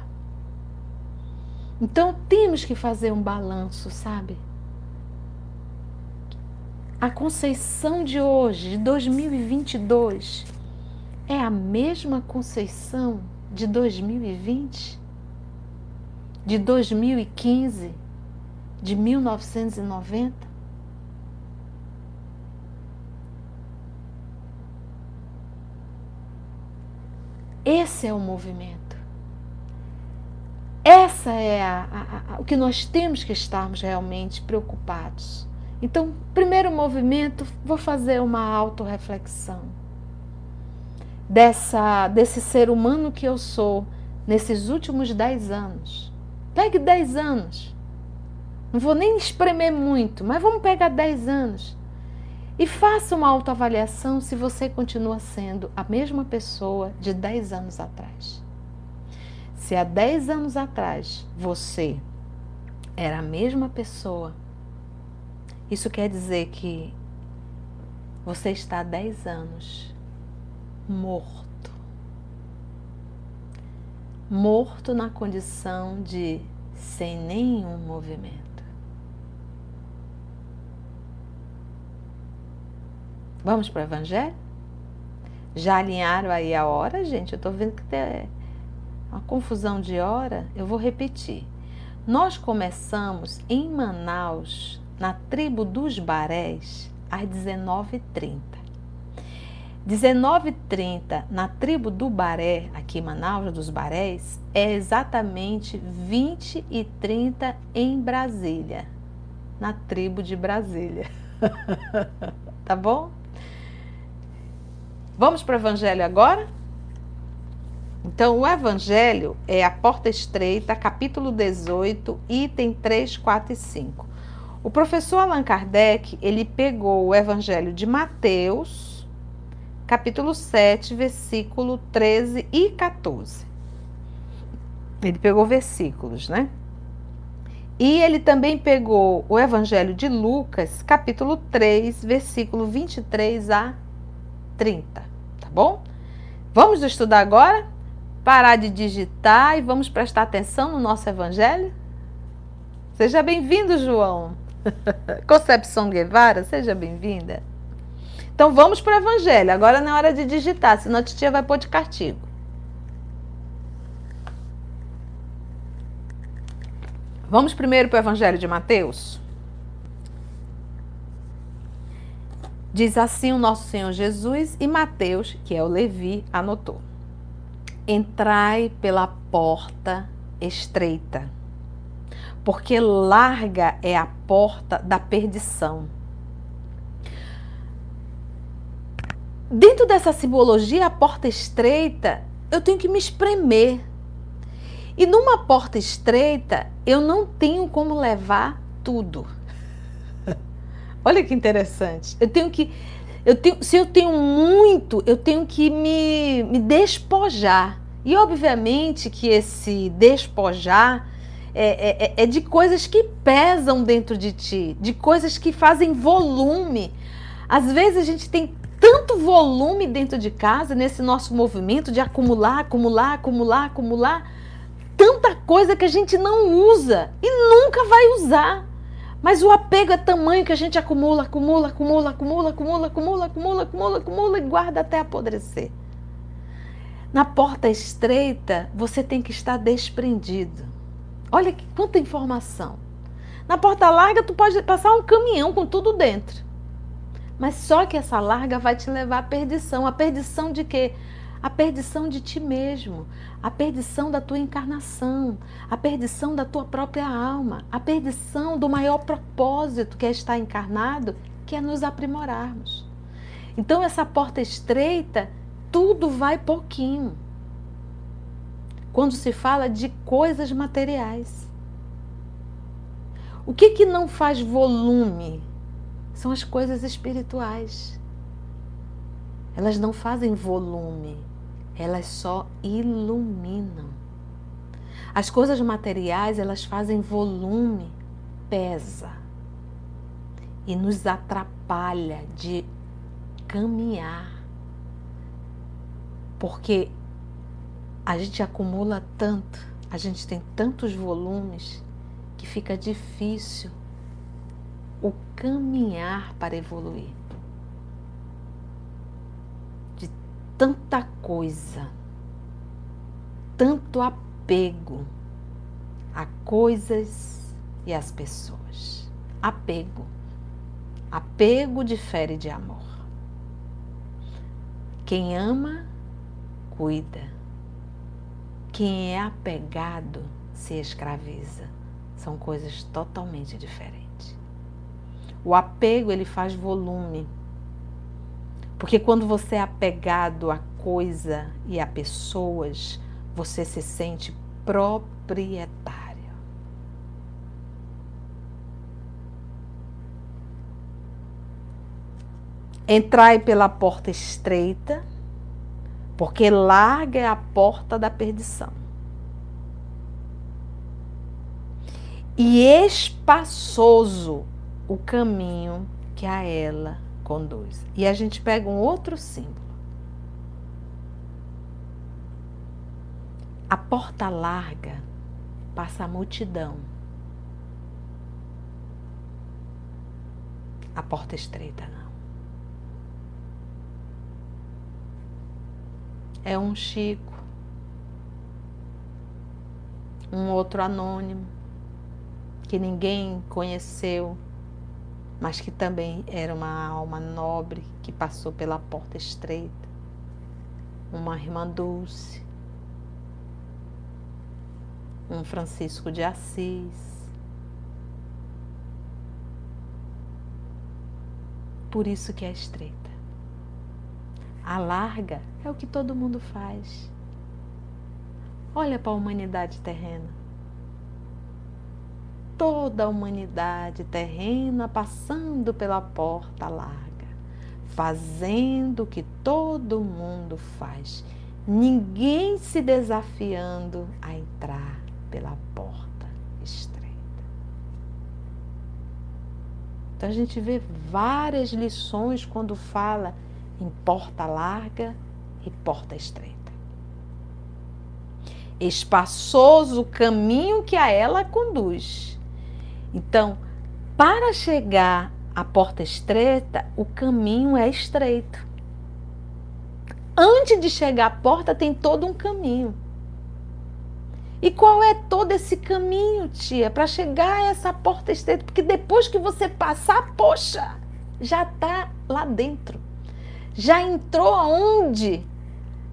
Então temos que fazer um balanço, sabe? A Conceição de hoje, de 2022, é a mesma Conceição de 2020? De 2015? De 1990? Esse é o movimento. Essa é a, a, a, o que nós temos que estarmos realmente preocupados. Então, primeiro movimento, vou fazer uma autorreflexão dessa desse ser humano que eu sou nesses últimos dez anos. Pegue dez anos. Não vou nem espremer muito, mas vamos pegar dez anos. E faça uma autoavaliação se você continua sendo a mesma pessoa de 10 anos atrás. Se há 10 anos atrás você era a mesma pessoa, isso quer dizer que você está há 10 anos morto. Morto na condição de sem nenhum movimento. Vamos para o Evangelho? Já alinharam aí a hora, gente? Eu estou vendo que tem uma confusão de hora. Eu vou repetir. Nós começamos em Manaus, na tribo dos Barés, às 19h30. 19h30 na tribo do Baré, aqui em Manaus, dos Barés, é exatamente 20 e 30 em Brasília, na tribo de Brasília. tá bom? Vamos para o Evangelho agora? Então, o Evangelho é a porta estreita, capítulo 18, item 3, 4 e 5. O professor Allan Kardec, ele pegou o Evangelho de Mateus, capítulo 7, versículo 13 e 14. Ele pegou versículos, né? E ele também pegou o Evangelho de Lucas, capítulo 3, versículo 23 a 30 bom? Vamos estudar agora? Parar de digitar e vamos prestar atenção no nosso evangelho? Seja bem-vindo, João. Concepção Guevara, seja bem-vinda. Então vamos para o evangelho. Agora não é hora de digitar, senão a titia vai pôr de castigo. Vamos primeiro para o evangelho de Mateus? Diz assim o nosso Senhor Jesus e Mateus, que é o Levi, anotou: Entrai pela porta estreita, porque larga é a porta da perdição. Dentro dessa simbologia, a porta estreita, eu tenho que me espremer. E numa porta estreita, eu não tenho como levar tudo. Olha que interessante. Eu tenho que. Eu tenho, se eu tenho muito, eu tenho que me, me despojar. E obviamente que esse despojar é, é, é de coisas que pesam dentro de ti, de coisas que fazem volume. Às vezes a gente tem tanto volume dentro de casa, nesse nosso movimento de acumular, acumular, acumular, acumular, tanta coisa que a gente não usa e nunca vai usar. Mas o apego é tamanho que a gente acumula, acumula, acumula, acumula, acumula, acumula, acumula, acumula, acumula e guarda até apodrecer. Na porta estreita, você tem que estar desprendido. Olha que quanta informação. Na porta larga, tu pode passar um caminhão com tudo dentro. Mas só que essa larga vai te levar à perdição. A perdição de quê? A perdição de ti mesmo, a perdição da tua encarnação, a perdição da tua própria alma, a perdição do maior propósito que é estar encarnado, que é nos aprimorarmos. Então, essa porta estreita, tudo vai pouquinho. Quando se fala de coisas materiais. O que, que não faz volume? São as coisas espirituais. Elas não fazem volume, elas só iluminam. As coisas materiais, elas fazem volume, pesa e nos atrapalha de caminhar. Porque a gente acumula tanto, a gente tem tantos volumes que fica difícil o caminhar para evoluir. De tanta coisa, tanto apego a coisas e às pessoas. Apego. Apego difere de amor. Quem ama, cuida. Quem é apegado se escraviza. São coisas totalmente diferentes. O apego ele faz volume. Porque quando você é apegado a coisa e a pessoas, você se sente proprietário. Entrai pela porta estreita, porque larga é a porta da perdição. E espaçoso o caminho que a ela conduz. E a gente pega um outro símbolo. A porta larga passa a multidão. A porta estreita não. É um Chico, um outro anônimo que ninguém conheceu mas que também era uma alma nobre que passou pela porta estreita, uma irmã Dulce, um Francisco de Assis. Por isso que é estreita. A larga é o que todo mundo faz. Olha para a humanidade terrena toda a humanidade terrena passando pela porta larga, fazendo o que todo mundo faz, ninguém se desafiando a entrar pela porta estreita. Então a gente vê várias lições quando fala em porta larga e porta estreita. Espaçoso o caminho que a ela conduz então, para chegar à porta estreita, o caminho é estreito. Antes de chegar à porta, tem todo um caminho. E qual é todo esse caminho, tia, para chegar a essa porta estreita? Porque depois que você passar, poxa, já está lá dentro. Já entrou aonde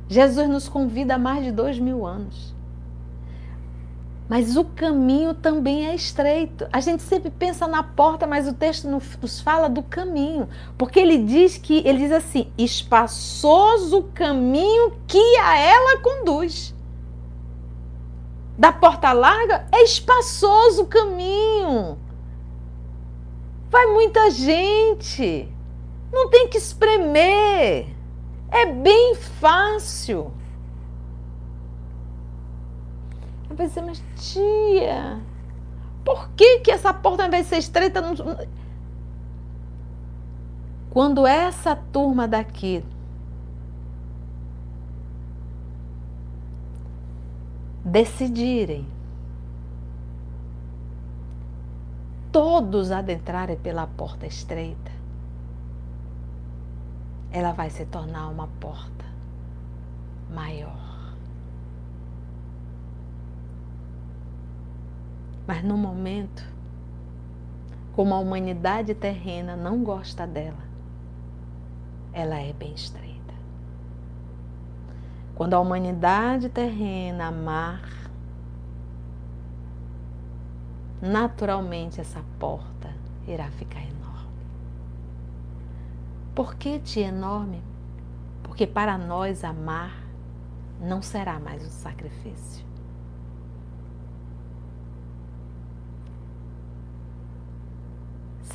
Jesus nos convida há mais de dois mil anos. Mas o caminho também é estreito. A gente sempre pensa na porta, mas o texto nos fala do caminho, porque ele diz que ele diz assim: espaçoso o caminho que a ela conduz. Da porta larga é espaçoso o caminho. Vai muita gente. Não tem que espremer. É bem fácil. Eu pensei, mas tia, por que, que essa porta, ao invés de ser estreita. Quando essa turma daqui decidirem todos adentrarem pela porta estreita, ela vai se tornar uma porta maior. Mas no momento, como a humanidade terrena não gosta dela, ela é bem estreita. Quando a humanidade terrena amar, naturalmente essa porta irá ficar enorme. Por que de enorme? Porque para nós amar não será mais um sacrifício.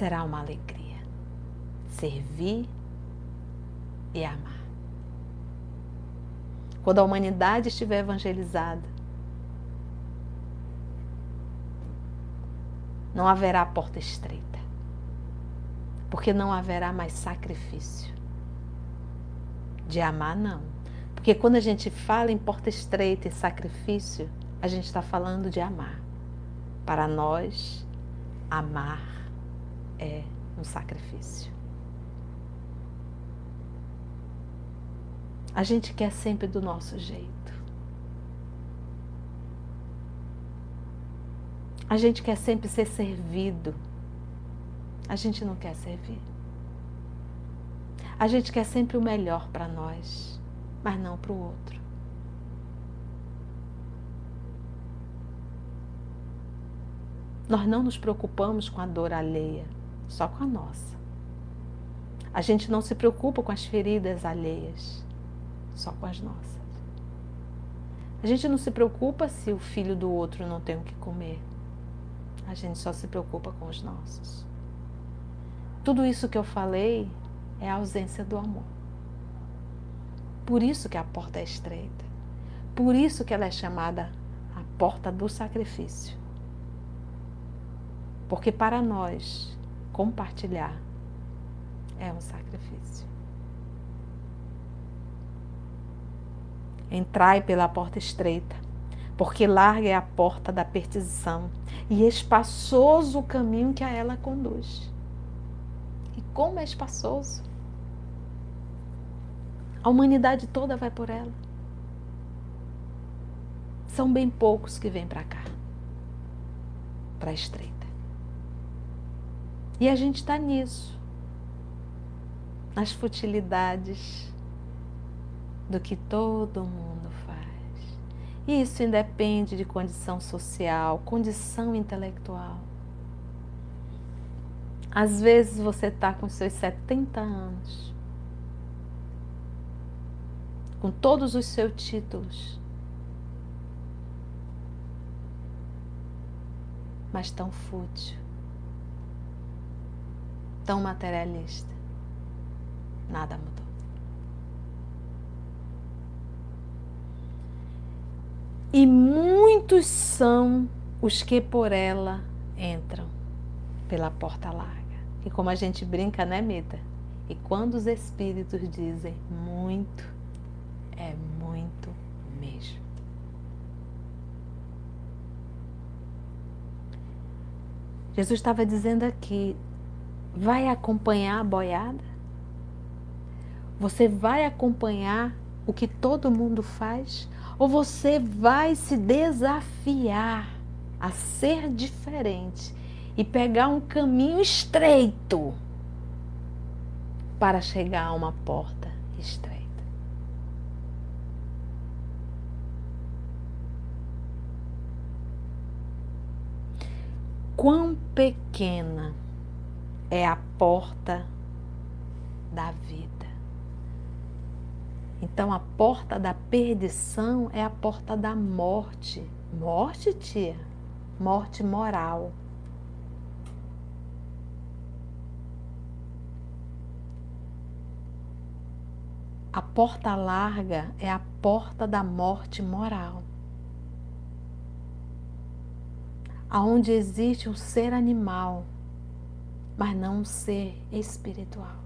Será uma alegria servir e amar. Quando a humanidade estiver evangelizada, não haverá porta estreita, porque não haverá mais sacrifício. De amar, não. Porque quando a gente fala em porta estreita e sacrifício, a gente está falando de amar. Para nós, amar é um sacrifício. A gente quer sempre do nosso jeito. A gente quer sempre ser servido. A gente não quer servir. A gente quer sempre o melhor para nós, mas não para o outro. Nós não nos preocupamos com a dor alheia, só com a nossa. A gente não se preocupa com as feridas alheias só com as nossas. A gente não se preocupa se o filho do outro não tem o que comer. A gente só se preocupa com os nossos. Tudo isso que eu falei é a ausência do amor. Por isso que a porta é estreita. Por isso que ela é chamada a porta do sacrifício. Porque para nós, compartilhar é um sacrifício. Entrai pela porta estreita, porque larga é a porta da perdição e espaçoso o caminho que a ela conduz. E como é espaçoso! A humanidade toda vai por ela. São bem poucos que vêm para cá, para a estreita. E a gente está nisso, nas futilidades do que todo mundo faz. Isso independe de condição social, condição intelectual. Às vezes você está com seus 70 anos, com todos os seus títulos, mas tão fútil, tão materialista. Nada mudou. e muitos são os que por ela entram pela porta larga. E como a gente brinca, né, Mita? E quando os espíritos dizem muito, é muito mesmo. Jesus estava dizendo aqui: vai acompanhar a boiada? Você vai acompanhar o que todo mundo faz? ou você vai se desafiar a ser diferente e pegar um caminho estreito para chegar a uma porta estreita. Quão pequena é a porta da vida. Então a porta da perdição é a porta da morte. Morte, tia? Morte moral. A porta larga é a porta da morte moral. Aonde existe um ser animal, mas não um ser espiritual.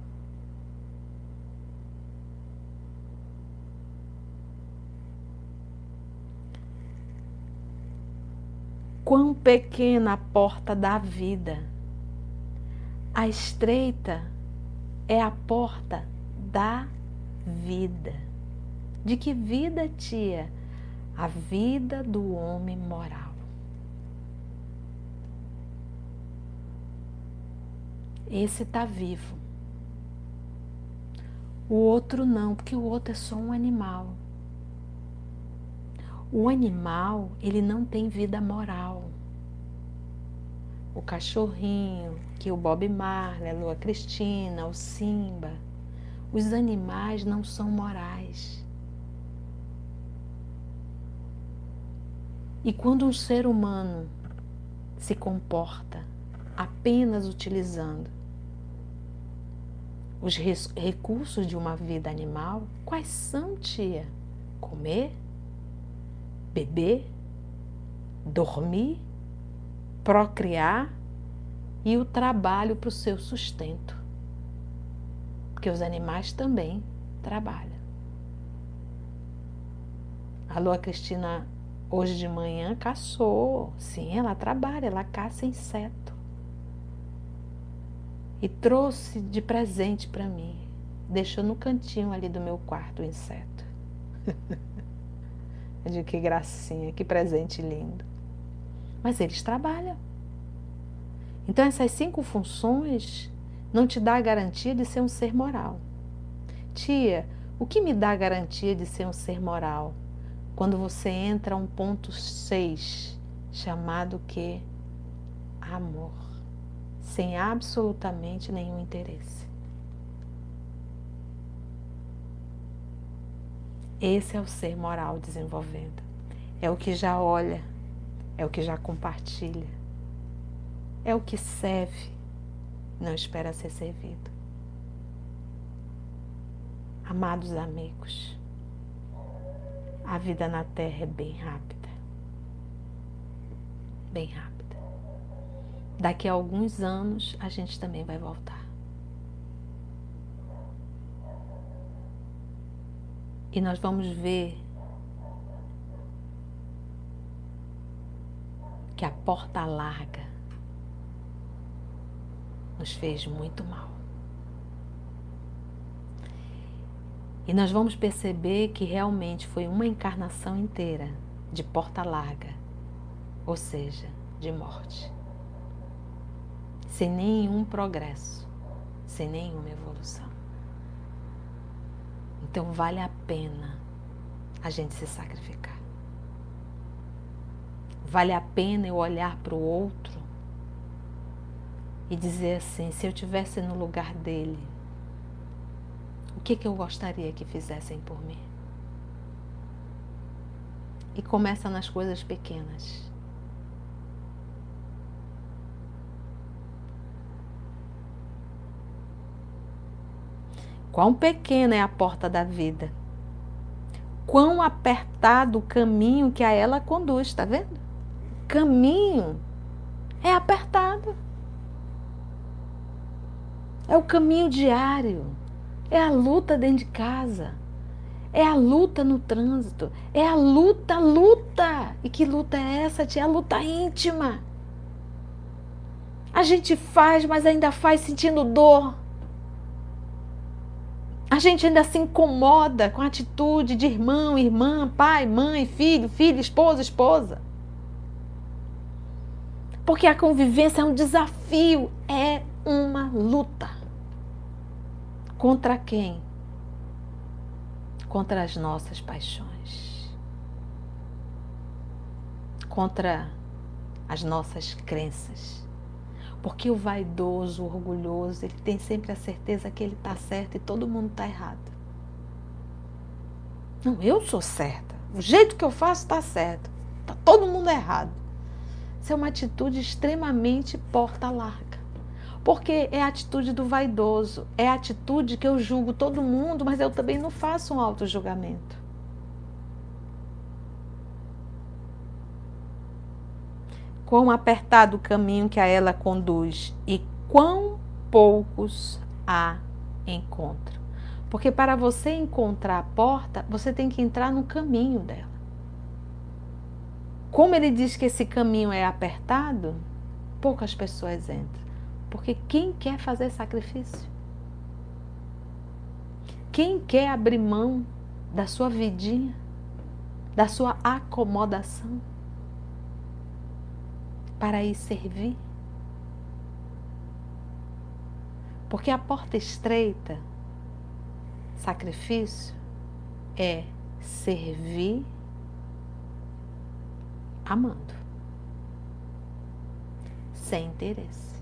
quão pequena a porta da vida. A estreita é a porta da vida. De que vida, tia? A vida do homem moral. Esse está vivo. O outro não, porque o outro é só um animal. O animal, ele não tem vida moral. O cachorrinho, que o Bob Marley, a Lua Cristina, o Simba, os animais não são morais. E quando um ser humano se comporta apenas utilizando os recursos de uma vida animal, quais são, tia? Comer, beber, dormir, procriar e o trabalho para o seu sustento. Porque os animais também trabalham. A Cristina hoje de manhã caçou. Sim, ela trabalha, ela caça inseto e trouxe de presente para mim. Deixou no cantinho ali do meu quarto o inseto. Eu digo que gracinha, que presente lindo. Mas eles trabalham. Então essas cinco funções não te dá a garantia de ser um ser moral. Tia, o que me dá a garantia de ser um ser moral? Quando você entra um ponto 6, chamado que amor sem absolutamente nenhum interesse. Esse é o ser moral desenvolvendo. É o que já olha, é o que já compartilha, é o que serve, não espera ser servido. Amados amigos, a vida na Terra é bem rápida. Bem rápida daqui a alguns anos a gente também vai voltar. E nós vamos ver que a porta larga nos fez muito mal. E nós vamos perceber que realmente foi uma encarnação inteira de porta larga, ou seja, de morte sem nenhum progresso, sem nenhuma evolução. Então vale a pena a gente se sacrificar. Vale a pena eu olhar para o outro e dizer assim: se eu tivesse no lugar dele, o que, que eu gostaria que fizessem por mim? E começa nas coisas pequenas. Quão pequena é a porta da vida. Quão apertado o caminho que a ela conduz, está vendo? Caminho é apertado. É o caminho diário. É a luta dentro de casa. É a luta no trânsito. É a luta, luta. E que luta é essa, tia? É a luta íntima. A gente faz, mas ainda faz sentindo dor. A gente ainda se incomoda com a atitude de irmão, irmã, pai, mãe, filho, filho, esposa, esposa. Porque a convivência é um desafio, é uma luta. Contra quem? Contra as nossas paixões. Contra as nossas crenças porque o vaidoso, o orgulhoso, ele tem sempre a certeza que ele está certo e todo mundo está errado. Não, eu sou certa. O jeito que eu faço está certo. Está todo mundo errado. Isso é uma atitude extremamente porta larga. Porque é a atitude do vaidoso, é a atitude que eu julgo todo mundo, mas eu também não faço um auto-julgamento. Quão apertado o caminho que a ela conduz e quão poucos a encontram. Porque para você encontrar a porta, você tem que entrar no caminho dela. Como ele diz que esse caminho é apertado, poucas pessoas entram. Porque quem quer fazer sacrifício? Quem quer abrir mão da sua vidinha, da sua acomodação? Para ir servir. Porque a porta estreita Sacrifício é servir amando, sem interesse.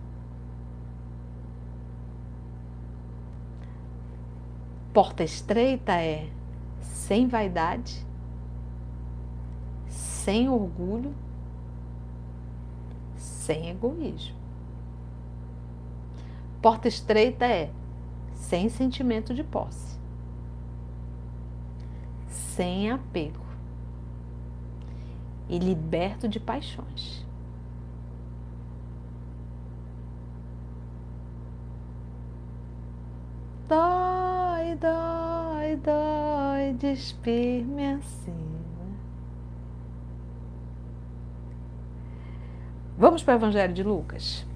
Porta estreita é sem vaidade, sem orgulho, sem egoísmo. Porta estreita é sem sentimento de posse, sem apego e liberto de paixões. Dói, dói, dói, despir-me assim. Vamos para o Evangelho de Lucas?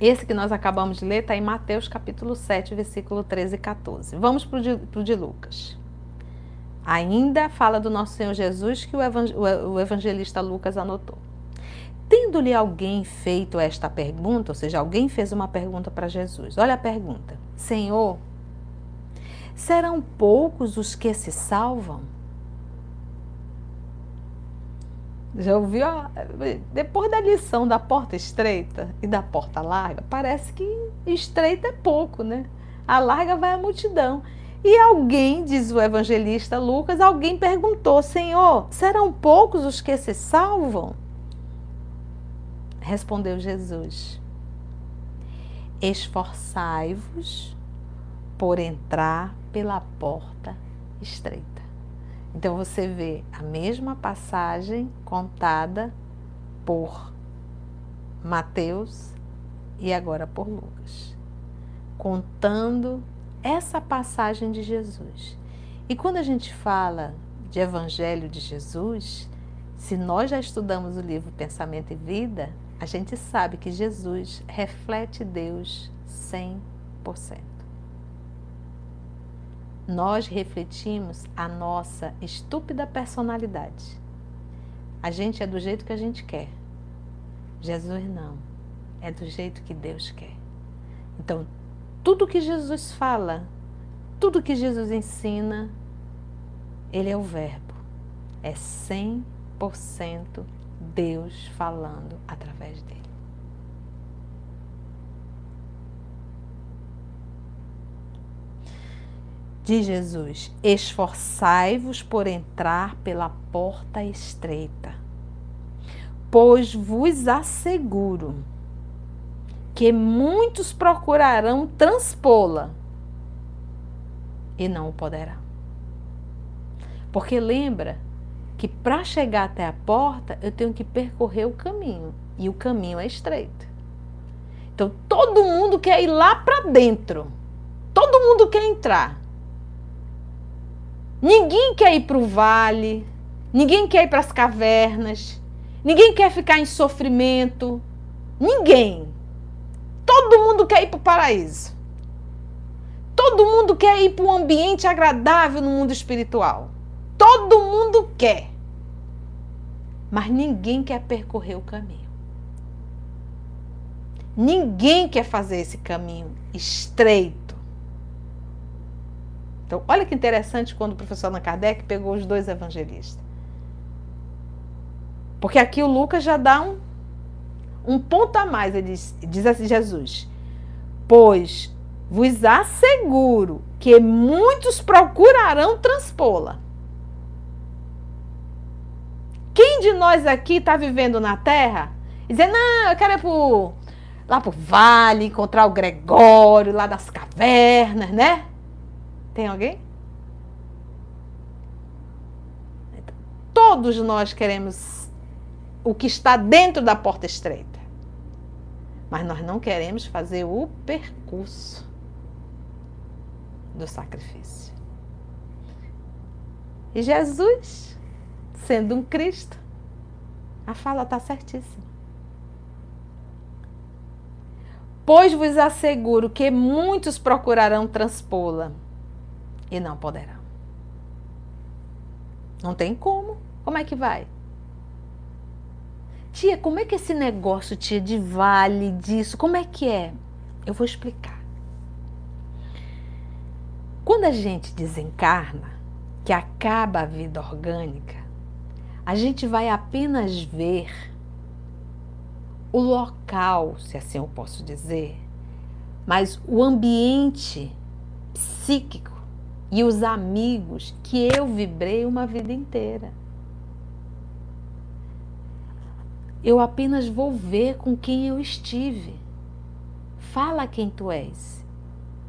Esse que nós acabamos de ler está em Mateus capítulo 7, versículo 13 e 14. Vamos para o de, de Lucas. Ainda fala do nosso Senhor Jesus que o evangelista Lucas anotou. Tendo-lhe alguém feito esta pergunta, ou seja, alguém fez uma pergunta para Jesus. Olha a pergunta: Senhor, serão poucos os que se salvam? Já ouviu? Depois da lição da porta estreita e da porta larga, parece que estreita é pouco, né? A larga vai a multidão. E alguém, diz o evangelista Lucas, alguém perguntou: Senhor, serão poucos os que se salvam? Respondeu Jesus: Esforçai-vos por entrar pela porta estreita. Então você vê a mesma passagem contada por Mateus e agora por Lucas, contando essa passagem de Jesus. E quando a gente fala de Evangelho de Jesus, se nós já estudamos o livro Pensamento e Vida, a gente sabe que Jesus reflete Deus 100% nós refletimos a nossa estúpida personalidade. A gente é do jeito que a gente quer. Jesus não. É do jeito que Deus quer. Então, tudo que Jesus fala, tudo que Jesus ensina, ele é o Verbo. É 100% Deus falando através dele. De Jesus: Esforçai-vos por entrar pela porta estreita, pois vos asseguro que muitos procurarão transpô-la e não o poderão. Porque lembra que para chegar até a porta eu tenho que percorrer o caminho e o caminho é estreito. Então todo mundo quer ir lá para dentro. Todo mundo quer entrar. Ninguém quer ir para o vale, ninguém quer ir para as cavernas, ninguém quer ficar em sofrimento. Ninguém. Todo mundo quer ir para o paraíso. Todo mundo quer ir para um ambiente agradável no mundo espiritual. Todo mundo quer. Mas ninguém quer percorrer o caminho. Ninguém quer fazer esse caminho estreito então, olha que interessante quando o professor Allan Kardec pegou os dois evangelistas. Porque aqui o Lucas já dá um, um ponto a mais. Ele diz, diz assim: Jesus, pois vos asseguro que muitos procurarão transpô-la. Quem de nós aqui está vivendo na terra e dizer, não, eu quero ir pro, lá para o vale, encontrar o Gregório, lá das cavernas, né? Tem alguém? Todos nós queremos o que está dentro da porta estreita. Mas nós não queremos fazer o percurso do sacrifício. E Jesus, sendo um Cristo, a fala está certíssima. Pois vos asseguro que muitos procurarão transpô-la e não poderão. Não tem como. Como é que vai? Tia, como é que esse negócio, tia, de vale, disso, como é que é? Eu vou explicar. Quando a gente desencarna, que acaba a vida orgânica, a gente vai apenas ver o local, se assim eu posso dizer, mas o ambiente psíquico e os amigos que eu vibrei uma vida inteira. Eu apenas vou ver com quem eu estive. Fala quem tu és.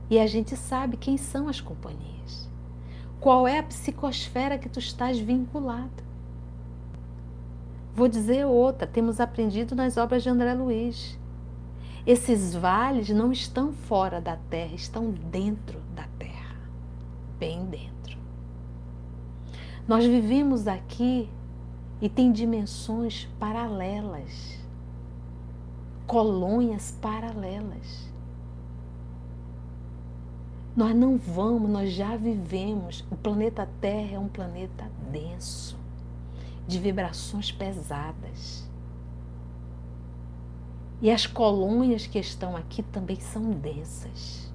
E a gente sabe quem são as companhias. Qual é a psicosfera que tu estás vinculado. Vou dizer outra, temos aprendido nas obras de André Luiz. Esses vales não estão fora da terra, estão dentro bem dentro. Nós vivemos aqui e tem dimensões paralelas, colônias paralelas. Nós não vamos, nós já vivemos. O planeta Terra é um planeta denso, de vibrações pesadas. E as colônias que estão aqui também são densas.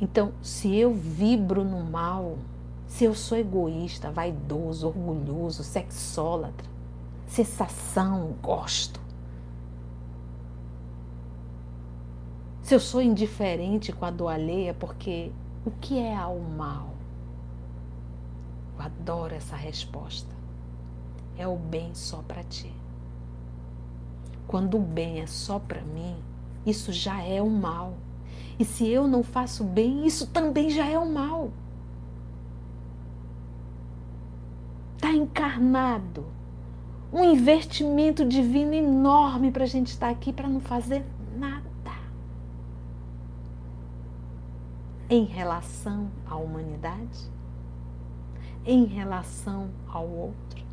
Então, se eu vibro no mal, se eu sou egoísta, vaidoso, orgulhoso, sexólatra, sensação, gosto. Se eu sou indiferente com a dor alheia, porque o que é ao mal? Eu adoro essa resposta. É o bem só para ti. Quando o bem é só para mim, isso já é o mal. E se eu não faço bem, isso também já é o mal. está encarnado. Um investimento divino enorme para a gente estar aqui para não fazer nada. Em relação à humanidade, em relação ao outro.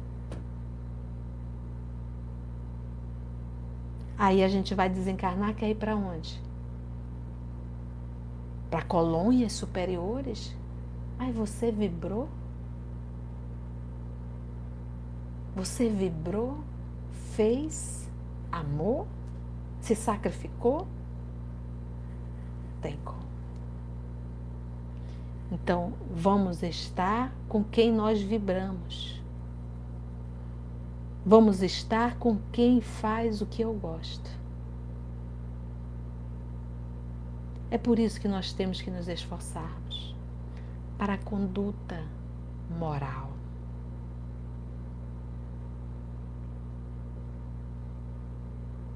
Aí a gente vai desencarnar, quer ir para onde? Para colônias superiores? Aí você vibrou? Você vibrou, fez, amou, se sacrificou? Tem como. Então, vamos estar com quem nós vibramos. Vamos estar com quem faz o que eu gosto. É por isso que nós temos que nos esforçarmos para a conduta moral.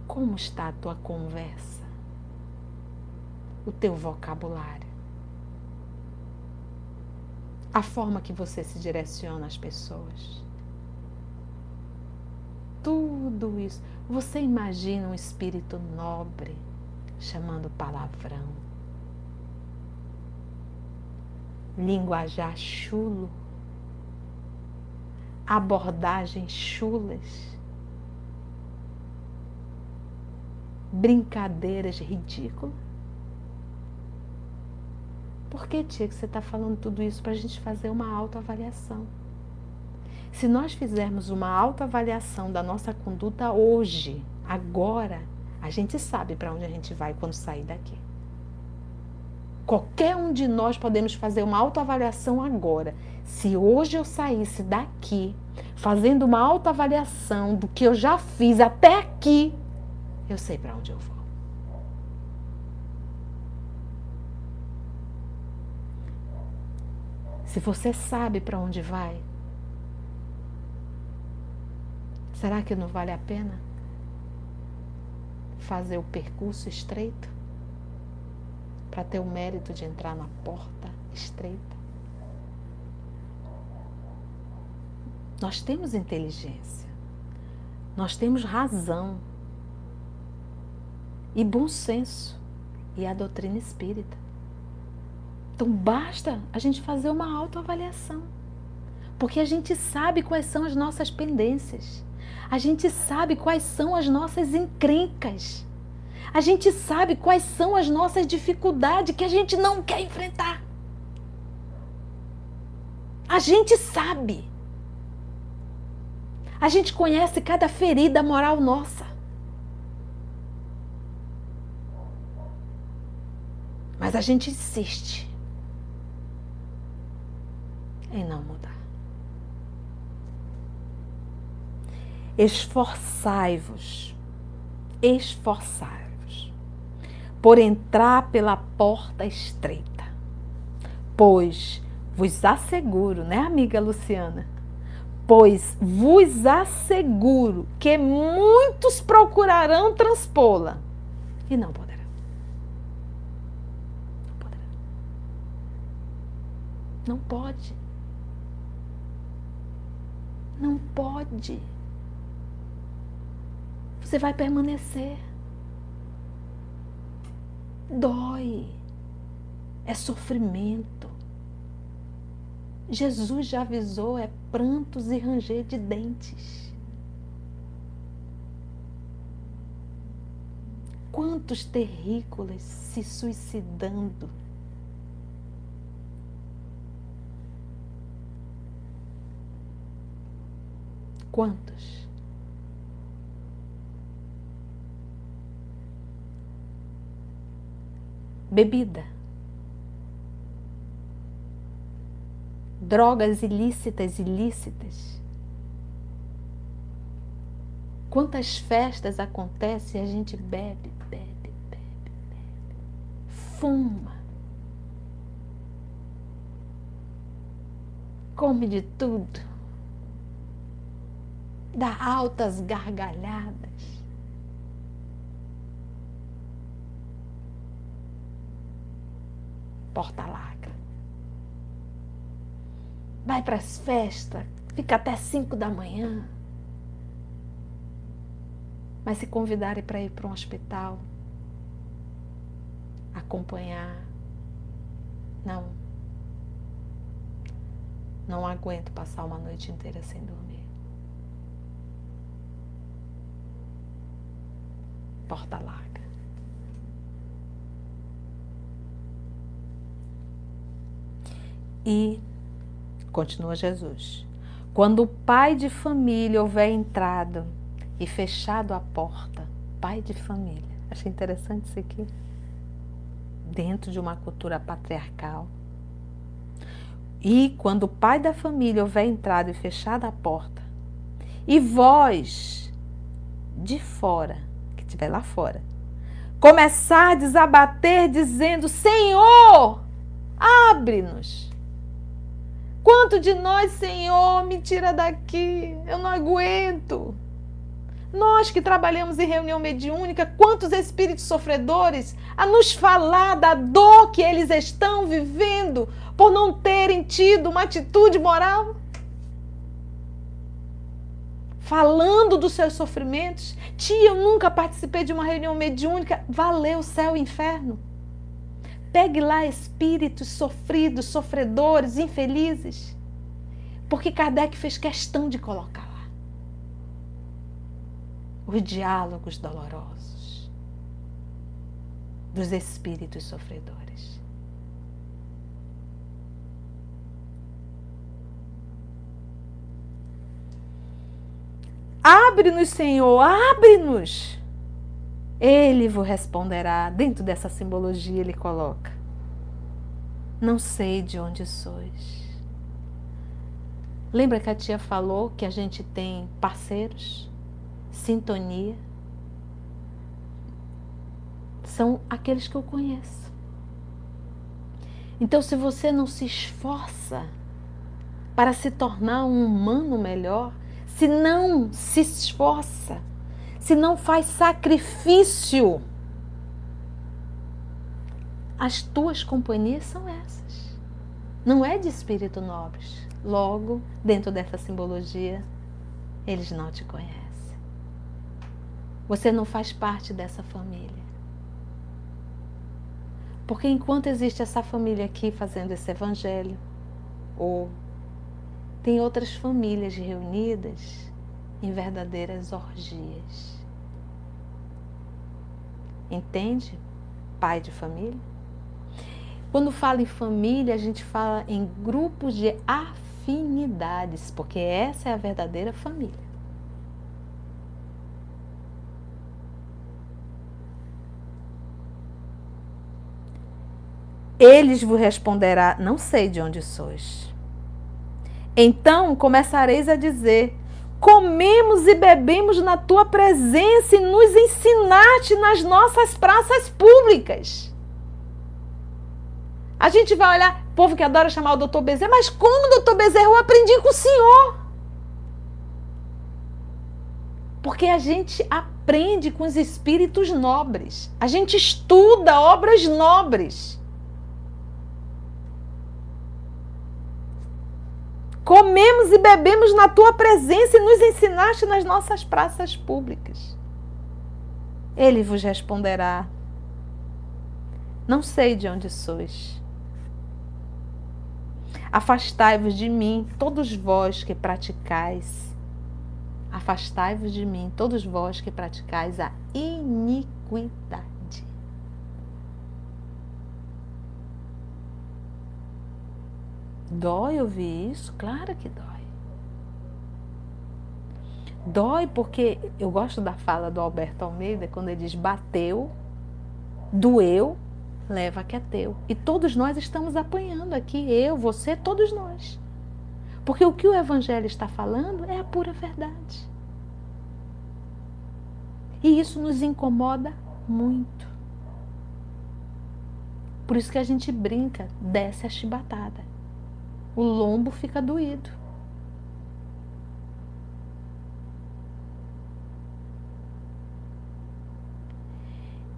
Como está a tua conversa? O teu vocabulário? A forma que você se direciona às pessoas? Tudo isso. Você imagina um espírito nobre chamando palavrão, linguajar chulo, abordagens chulas brincadeiras ridículas. Por que, tia, que você está falando tudo isso para a gente fazer uma autoavaliação? Se nós fizermos uma autoavaliação da nossa conduta hoje, agora, a gente sabe para onde a gente vai quando sair daqui. Qualquer um de nós podemos fazer uma autoavaliação agora. Se hoje eu saísse daqui fazendo uma autoavaliação do que eu já fiz até aqui, eu sei para onde eu vou. Se você sabe para onde vai, será que não vale a pena fazer o percurso estreito para ter o mérito de entrar na porta estreita? Nós temos inteligência, nós temos razão e bom senso e a doutrina espírita. Então basta a gente fazer uma autoavaliação. Porque a gente sabe quais são as nossas pendências. A gente sabe quais são as nossas encrencas. A gente sabe quais são as nossas dificuldades que a gente não quer enfrentar. A gente sabe. A gente conhece cada ferida moral nossa. Mas a gente insiste em não mudar. Esforçai-vos, esforçai-vos por entrar pela porta estreita, pois vos asseguro, né, amiga Luciana? Pois vos asseguro que muitos procurarão transpô-la e não poderão. Não poderão. Não pode. Não pode. Você vai permanecer. Dói. É sofrimento. Jesus já avisou: é prantos e ranger de dentes. Quantos terrícolas se suicidando. Quantos? Bebida. Drogas ilícitas, ilícitas. Quantas festas acontecem e a gente bebe, bebe, bebe, bebe, fuma, come de tudo, dá altas gargalhadas. Porta larga. Vai para as festas, fica até cinco da manhã. Mas se convidarem para ir para um hospital, acompanhar, não. Não aguento passar uma noite inteira sem dormir. Porta larga. E, continua Jesus, quando o pai de família houver entrado e fechado a porta, pai de família, achei interessante isso aqui, dentro de uma cultura patriarcal. E quando o pai da família houver entrado e fechado a porta, e vós de fora, que estiver lá fora, começar a desabater dizendo: Senhor, abre-nos. Quanto de nós, Senhor, me tira daqui, eu não aguento. Nós que trabalhamos em reunião mediúnica, quantos espíritos sofredores a nos falar da dor que eles estão vivendo por não terem tido uma atitude moral? Falando dos seus sofrimentos. Tia, eu nunca participei de uma reunião mediúnica. Valeu céu e inferno. Pegue lá espíritos sofridos, sofredores, infelizes. Porque Kardec fez questão de colocar lá os diálogos dolorosos dos espíritos sofredores. Abre-nos, Senhor, abre-nos. Ele vos responderá. Dentro dessa simbologia, ele coloca: Não sei de onde sois. Lembra que a tia falou que a gente tem parceiros, sintonia? São aqueles que eu conheço. Então, se você não se esforça para se tornar um humano melhor, se não se esforça, se não faz sacrifício, as tuas companhias são essas. Não é de espírito nobres. Logo, dentro dessa simbologia, eles não te conhecem. Você não faz parte dessa família. Porque enquanto existe essa família aqui fazendo esse evangelho, ou tem outras famílias reunidas em verdadeiras orgias. Entende? Pai de família. Quando fala em família, a gente fala em grupos de afinidades, porque essa é a verdadeira família. Eles vos responderá: Não sei de onde sois. Então começareis a dizer: Comemos e bebemos na tua presença e nos ensinaste nas nossas praças públicas. A gente vai olhar, povo que adora chamar o doutor Bezerra, mas como, doutor Bezerra, eu aprendi com o senhor? Porque a gente aprende com os espíritos nobres. A gente estuda obras nobres. Comemos e bebemos na tua presença e nos ensinaste nas nossas praças públicas. Ele vos responderá: Não sei de onde sois. Afastai-vos de mim, todos vós que praticais. Afastai-vos de mim, todos vós que praticais a iniquidade. Dói ouvir isso? Claro que dói. Dói porque eu gosto da fala do Alberto Almeida quando ele diz bateu, doeu, leva que é teu. E todos nós estamos apanhando aqui, eu, você, todos nós. Porque o que o Evangelho está falando é a pura verdade. E isso nos incomoda muito. Por isso que a gente brinca, desce a chibatada o lombo fica doído.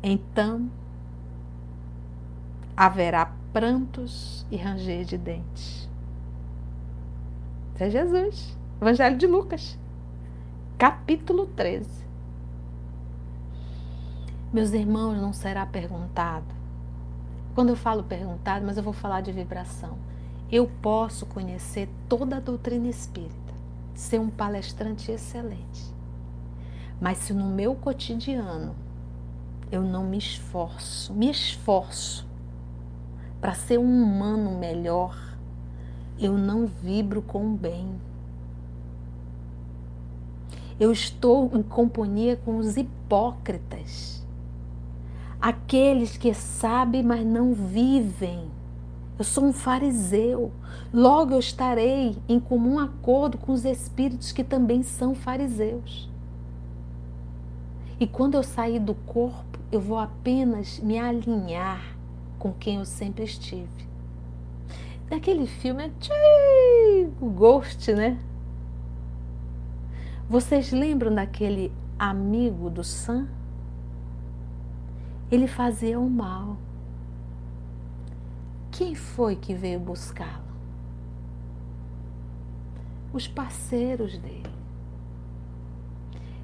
Então haverá prantos e ranger de dentes. Isso é Jesus, Evangelho de Lucas, capítulo 13. Meus irmãos, não será perguntado. Quando eu falo perguntado, mas eu vou falar de vibração eu posso conhecer toda a doutrina espírita, ser um palestrante excelente. Mas se no meu cotidiano eu não me esforço, me esforço para ser um humano melhor, eu não vibro com o bem. Eu estou em companhia com os hipócritas, aqueles que sabem, mas não vivem eu sou um fariseu. Logo eu estarei em comum acordo com os espíritos que também são fariseus. E quando eu sair do corpo, eu vou apenas me alinhar com quem eu sempre estive. Naquele filme antigo, Ghost, né? Vocês lembram daquele amigo do Sam? Ele fazia o mal quem foi que veio buscá-lo? Os parceiros dele.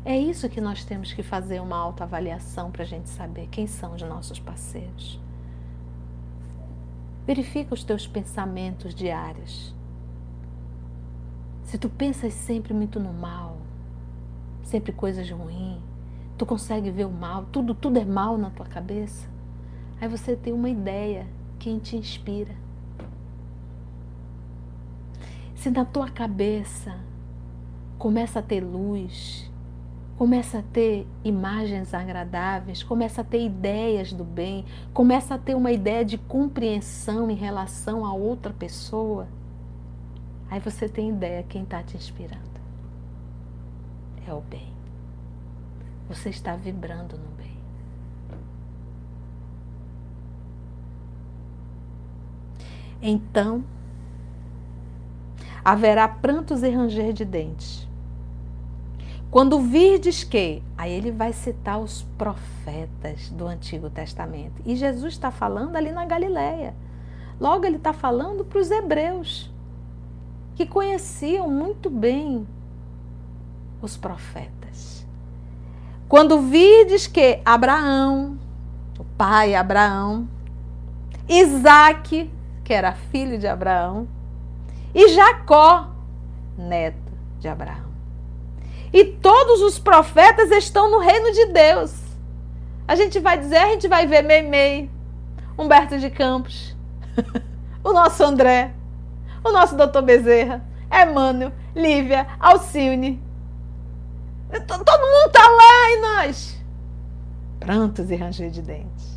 É isso que nós temos que fazer uma autoavaliação para a gente saber quem são os nossos parceiros. Verifica os teus pensamentos diários. Se tu pensas sempre muito no mal, sempre coisas ruins, tu consegue ver o mal, tudo, tudo é mal na tua cabeça, aí você tem uma ideia quem te inspira. Se na tua cabeça começa a ter luz, começa a ter imagens agradáveis, começa a ter ideias do bem, começa a ter uma ideia de compreensão em relação a outra pessoa, aí você tem ideia quem está te inspirando. É o bem. Você está vibrando no bem. Então haverá prantos e ranger de dentes. Quando virdes que, aí ele vai citar os profetas do Antigo Testamento. E Jesus está falando ali na Galileia. Logo ele está falando para os hebreus, que conheciam muito bem os profetas. Quando virdes que Abraão, o pai Abraão, Isaac, que era filho de Abraão, e Jacó, neto de Abraão. E todos os profetas estão no reino de Deus. A gente vai dizer, a gente vai ver Meimei, Humberto de Campos, o nosso André, o nosso doutor Bezerra, Emmanuel, Lívia, Alcione. Todo mundo está lá e nós. Prantos e ranger de dentes.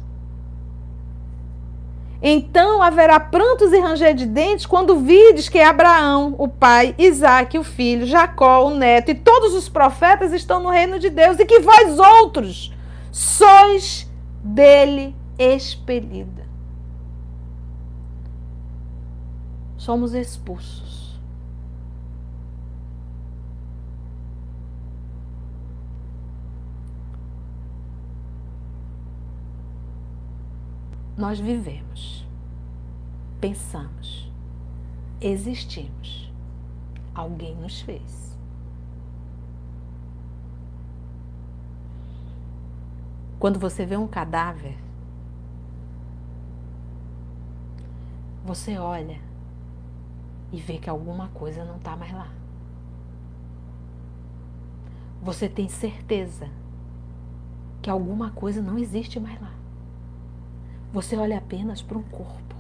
Então haverá prantos e ranger de dentes quando vides que Abraão, o pai, Isaac, o filho, Jacó, o neto e todos os profetas estão no reino de Deus e que vós outros sois dele expelida. Somos expulsos. Nós vivemos, pensamos, existimos. Alguém nos fez. Quando você vê um cadáver, você olha e vê que alguma coisa não está mais lá. Você tem certeza que alguma coisa não existe mais lá. Você olha apenas para um corpo.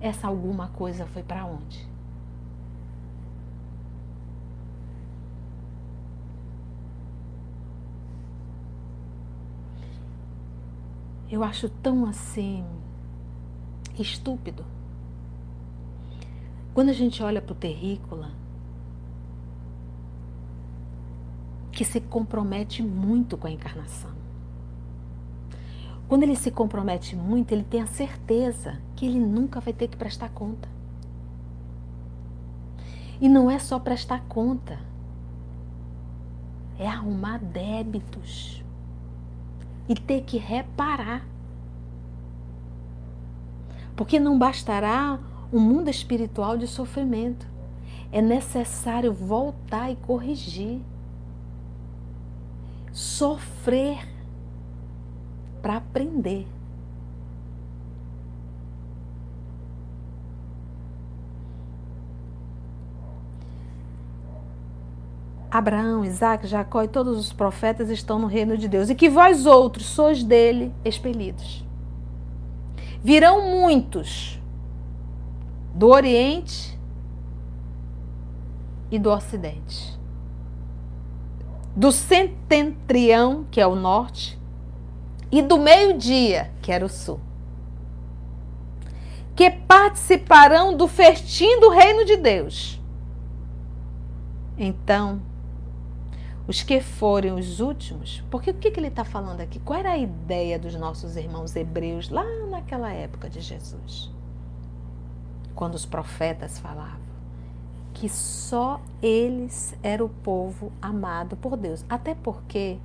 Essa alguma coisa foi para onde? Eu acho tão assim estúpido. Quando a gente olha para o terrícola, que se compromete muito com a encarnação. Quando ele se compromete muito, ele tem a certeza que ele nunca vai ter que prestar conta. E não é só prestar conta, é arrumar débitos e ter que reparar. Porque não bastará um mundo espiritual de sofrimento. É necessário voltar e corrigir. Sofrer para aprender. Abraão, Isaac, Jacó e todos os profetas estão no reino de Deus, e que vós outros sois dele expelidos. Virão muitos do Oriente e do Ocidente, do setentrião, que é o norte, e do meio-dia, que era o sul, que participarão do festim do reino de Deus. Então, os que forem os últimos, porque o que, que ele está falando aqui? Qual era a ideia dos nossos irmãos hebreus lá naquela época de Jesus? Quando os profetas falavam que só eles eram o povo amado por Deus. Até porque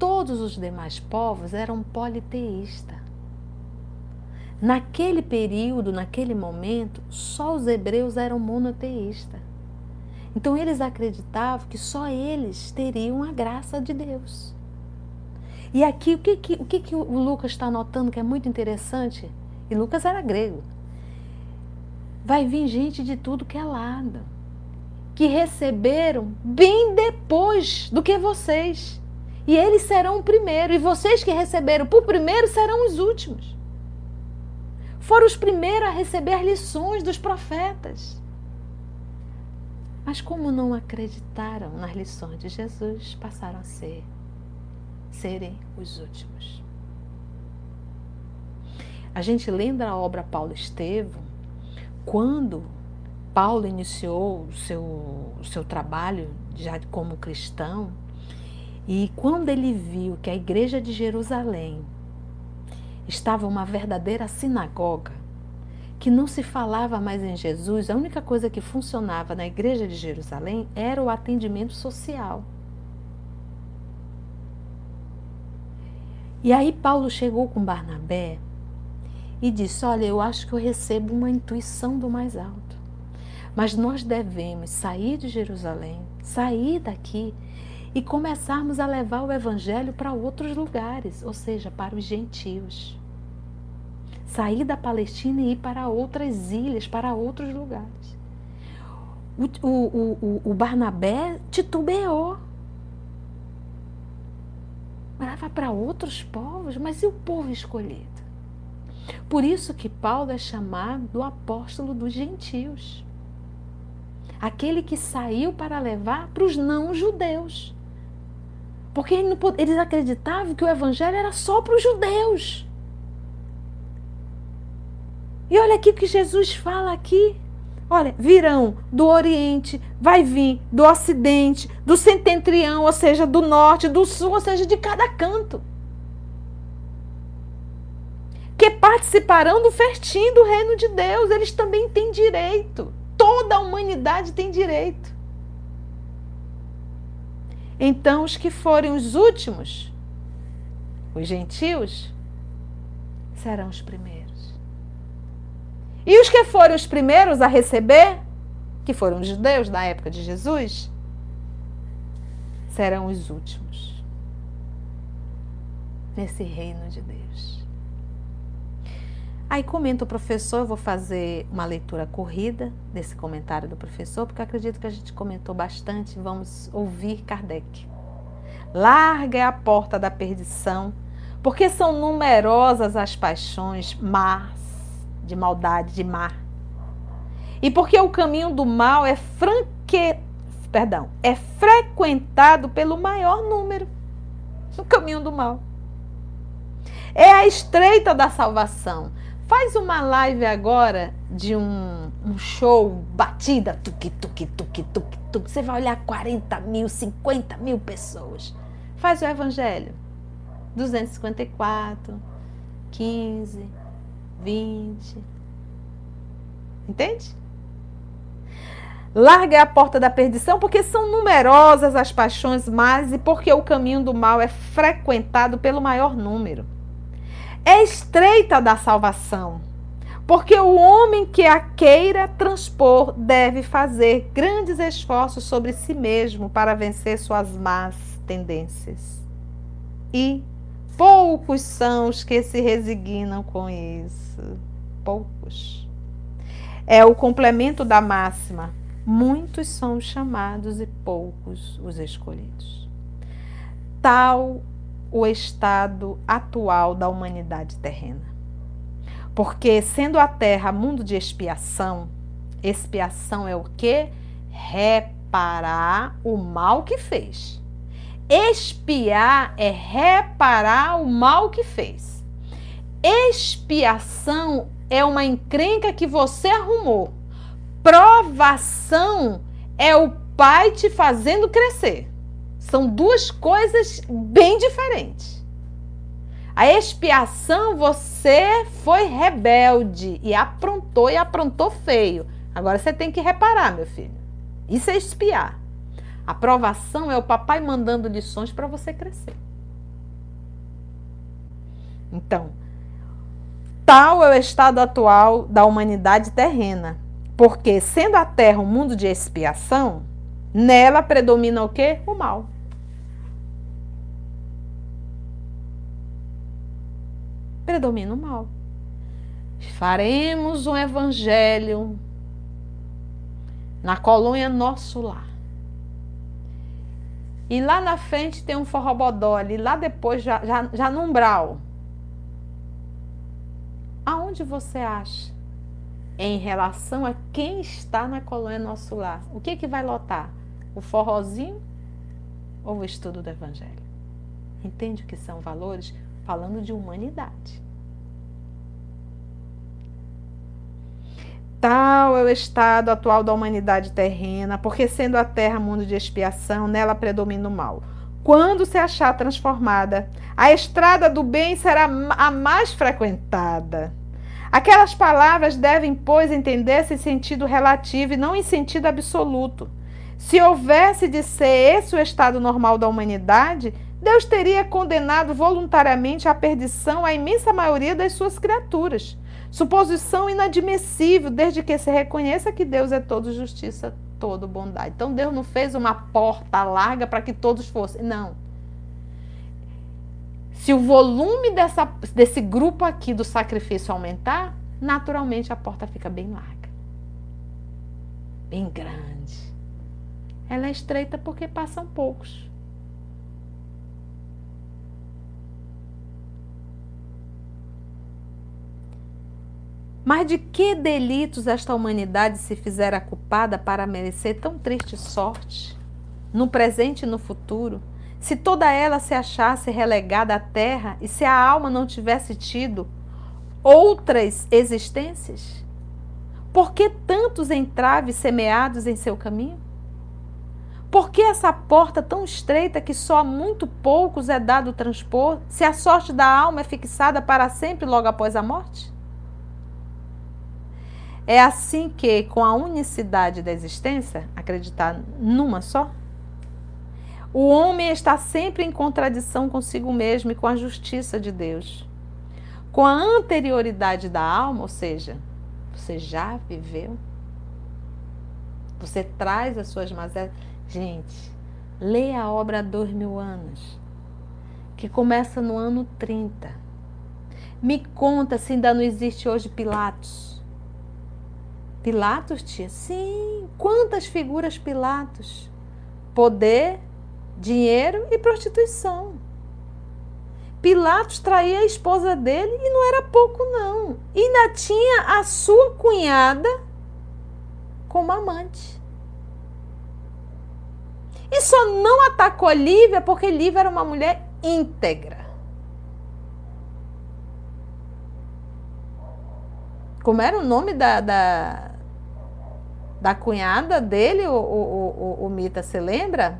todos os demais povos eram politeístas. Naquele período, naquele momento, só os hebreus eram monoteístas. Então eles acreditavam que só eles teriam a graça de Deus. E aqui o que, que, o, que, que o Lucas está notando que é muito interessante? E Lucas era grego. Vai vir gente de tudo que é lado, que receberam bem depois do que vocês. E eles serão o primeiro, e vocês que receberam por primeiro serão os últimos. Foram os primeiros a receber lições dos profetas. Mas como não acreditaram nas lições de Jesus, passaram a ser serem os últimos. A gente lembra a obra Paulo Estevam, quando Paulo iniciou o seu, o seu trabalho já como cristão, e quando ele viu que a igreja de Jerusalém estava uma verdadeira sinagoga, que não se falava mais em Jesus, a única coisa que funcionava na igreja de Jerusalém era o atendimento social. E aí Paulo chegou com Barnabé e disse: Olha, eu acho que eu recebo uma intuição do mais alto. Mas nós devemos sair de Jerusalém, sair daqui e começarmos a levar o Evangelho para outros lugares, ou seja, para os gentios. Sair da Palestina e ir para outras ilhas, para outros lugares. O, o, o, o Barnabé titubeou. Leva para outros povos, mas e o povo escolhido? Por isso que Paulo é chamado o apóstolo dos gentios. Aquele que saiu para levar para os não-judeus. Porque eles acreditavam que o evangelho era só para os judeus. E olha aqui o que Jesus fala aqui. Olha, virão do Oriente, vai vir do Ocidente, do Setentrião, ou seja, do Norte, do Sul, ou seja, de cada canto. Que participarão do festim do reino de Deus. Eles também têm direito. Toda a humanidade tem direito. Então, os que forem os últimos, os gentios, serão os primeiros. E os que foram os primeiros a receber, que foram os judeus da época de Jesus, serão os últimos nesse reino de Deus. Aí comenta o professor, eu vou fazer uma leitura corrida desse comentário do professor, porque acredito que a gente comentou bastante. Vamos ouvir Kardec. Larga é a porta da perdição, porque são numerosas as paixões más de maldade, de mar. E porque o caminho do mal é franque, perdão, é frequentado pelo maior número. O caminho do mal. É a estreita da salvação. Faz uma live agora de um, um show batida, tuque, tuque, tuque, tuque, tuque. Você vai olhar 40 mil, 50 mil pessoas. Faz o evangelho. 254, 15, 20. Entende? Larga a porta da perdição, porque são numerosas as paixões más e porque o caminho do mal é frequentado pelo maior número. É estreita da salvação, porque o homem que a queira transpor deve fazer grandes esforços sobre si mesmo para vencer suas más tendências. E poucos são os que se resignam com isso. Poucos. É o complemento da máxima. Muitos são os chamados e poucos os escolhidos. Tal o estado atual da humanidade terrena. Porque, sendo a terra mundo de expiação, expiação é o que? Reparar o mal que fez. Expiar é reparar o mal que fez. Expiação é uma encrenca que você arrumou. Provação é o pai te fazendo crescer. São duas coisas bem diferentes. A expiação, você foi rebelde e aprontou e aprontou feio. Agora você tem que reparar, meu filho. Isso é espiar. A provação é o papai mandando lições para você crescer. Então, tal é o estado atual da humanidade terrena, porque sendo a Terra um mundo de expiação, nela predomina o que? O mal. Predomina o mal. Faremos um evangelho na colônia Nosso Lar. E lá na frente tem um forrobodó ali, lá depois, já, já, já no umbral. Aonde você acha? Em relação a quem está na colônia Nosso Lar. O que, que vai lotar? O forrozinho ou o estudo do Evangelho? Entende o que são valores? Falando de humanidade. Tal é o estado atual da humanidade terrena, porque sendo a terra mundo de expiação, nela predomina o mal. Quando se achar transformada, a estrada do bem será a mais frequentada. Aquelas palavras devem, pois, entender-se em sentido relativo e não em sentido absoluto. Se houvesse de ser esse o estado normal da humanidade, Deus teria condenado voluntariamente à perdição a imensa maioria das suas criaturas. Suposição inadmissível, desde que se reconheça que Deus é todo justiça, todo bondade. Então Deus não fez uma porta larga para que todos fossem. Não. Se o volume dessa, desse grupo aqui do sacrifício aumentar, naturalmente a porta fica bem larga. Bem grande. Ela é estreita porque passam poucos. Mas de que delitos esta humanidade se fizera culpada para merecer tão triste sorte, no presente e no futuro, se toda ela se achasse relegada à terra e se a alma não tivesse tido outras existências? Por que tantos entraves semeados em seu caminho? Por que essa porta tão estreita que só a muito poucos é dado transpor, se a sorte da alma é fixada para sempre logo após a morte? É assim que, com a unicidade da existência, acreditar numa só, o homem está sempre em contradição consigo mesmo e com a justiça de Deus. Com a anterioridade da alma, ou seja, você já viveu, você traz as suas mazelas. Gente, leia a obra há dois mil anos, que começa no ano 30. Me conta se ainda não existe hoje Pilatos. Pilatos, tia? Sim. Quantas figuras Pilatos? Poder, dinheiro e prostituição. Pilatos traía a esposa dele e não era pouco, não. E ainda tinha a sua cunhada como amante. E só não atacou Lívia porque Lívia era uma mulher íntegra. Como era o nome da, da, da cunhada dele, o, o, o, o Mita, você lembra?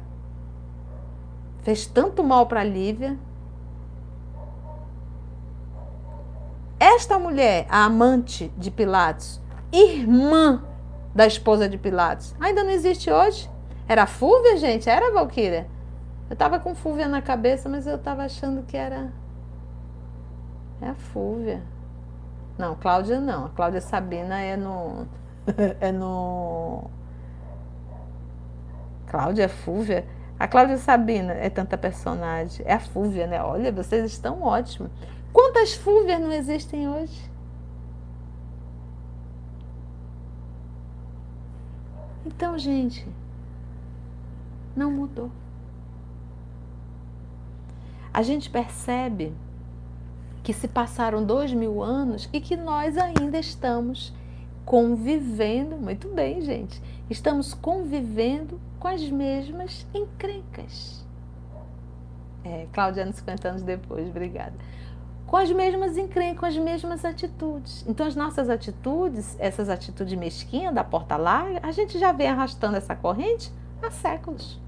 Fez tanto mal para Lívia. Esta mulher, a amante de Pilatos, irmã da esposa de Pilatos, ainda não existe hoje? Era Fúvia, gente? Era Valquíria? Eu tava com Fúvia na cabeça, mas eu tava achando que era. É a Fúvia. Não, Cláudia não. A Cláudia Sabina é no. é no. Cláudia Fúvia. A Cláudia Sabina é tanta personagem. É a Fúvia, né? Olha, vocês estão ótimos. Quantas Fúvias não existem hoje? Então, gente, não mudou. A gente percebe que se passaram dois mil anos e que nós ainda estamos convivendo, muito bem, gente, estamos convivendo com as mesmas encrencas. É, Claudiano, 50 anos depois, obrigada. Com as mesmas encrencas, com as mesmas atitudes. Então, as nossas atitudes, essas atitudes mesquinhas da porta larga, a gente já vem arrastando essa corrente há séculos.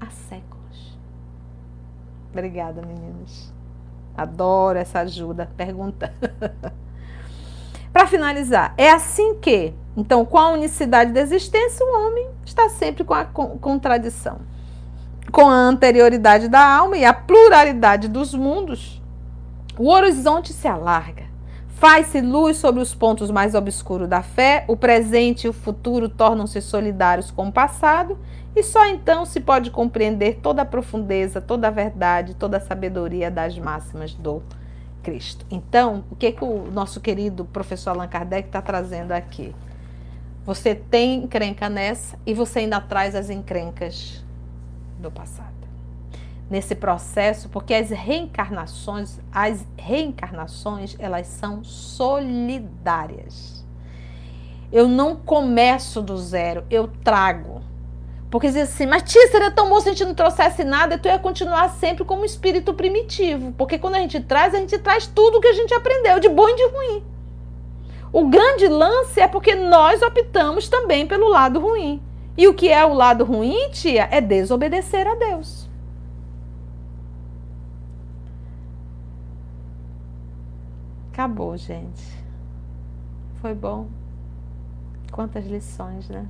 Há séculos. Obrigada, meninas. Adoro essa ajuda. Pergunta. Para finalizar, é assim que, então, com a unicidade da existência, o homem está sempre com a contradição. Com a anterioridade da alma e a pluralidade dos mundos, o horizonte se alarga. Faz-se luz sobre os pontos mais obscuros da fé, o presente e o futuro tornam-se solidários com o passado, e só então se pode compreender toda a profundeza, toda a verdade, toda a sabedoria das máximas do Cristo. Então, o que, que o nosso querido professor Allan Kardec está trazendo aqui? Você tem encrenca nessa e você ainda traz as encrencas do passado nesse processo, porque as reencarnações, as reencarnações, elas são solidárias. Eu não começo do zero, eu trago. Porque diz assim, mas tia, seria tão bom se a gente não trouxesse nada, tu ia continuar sempre como espírito primitivo. Porque quando a gente traz, a gente traz tudo que a gente aprendeu, de bom e de ruim. O grande lance é porque nós optamos também pelo lado ruim. E o que é o lado ruim, tia, é desobedecer a Deus. Acabou, gente. Foi bom. Quantas lições, né?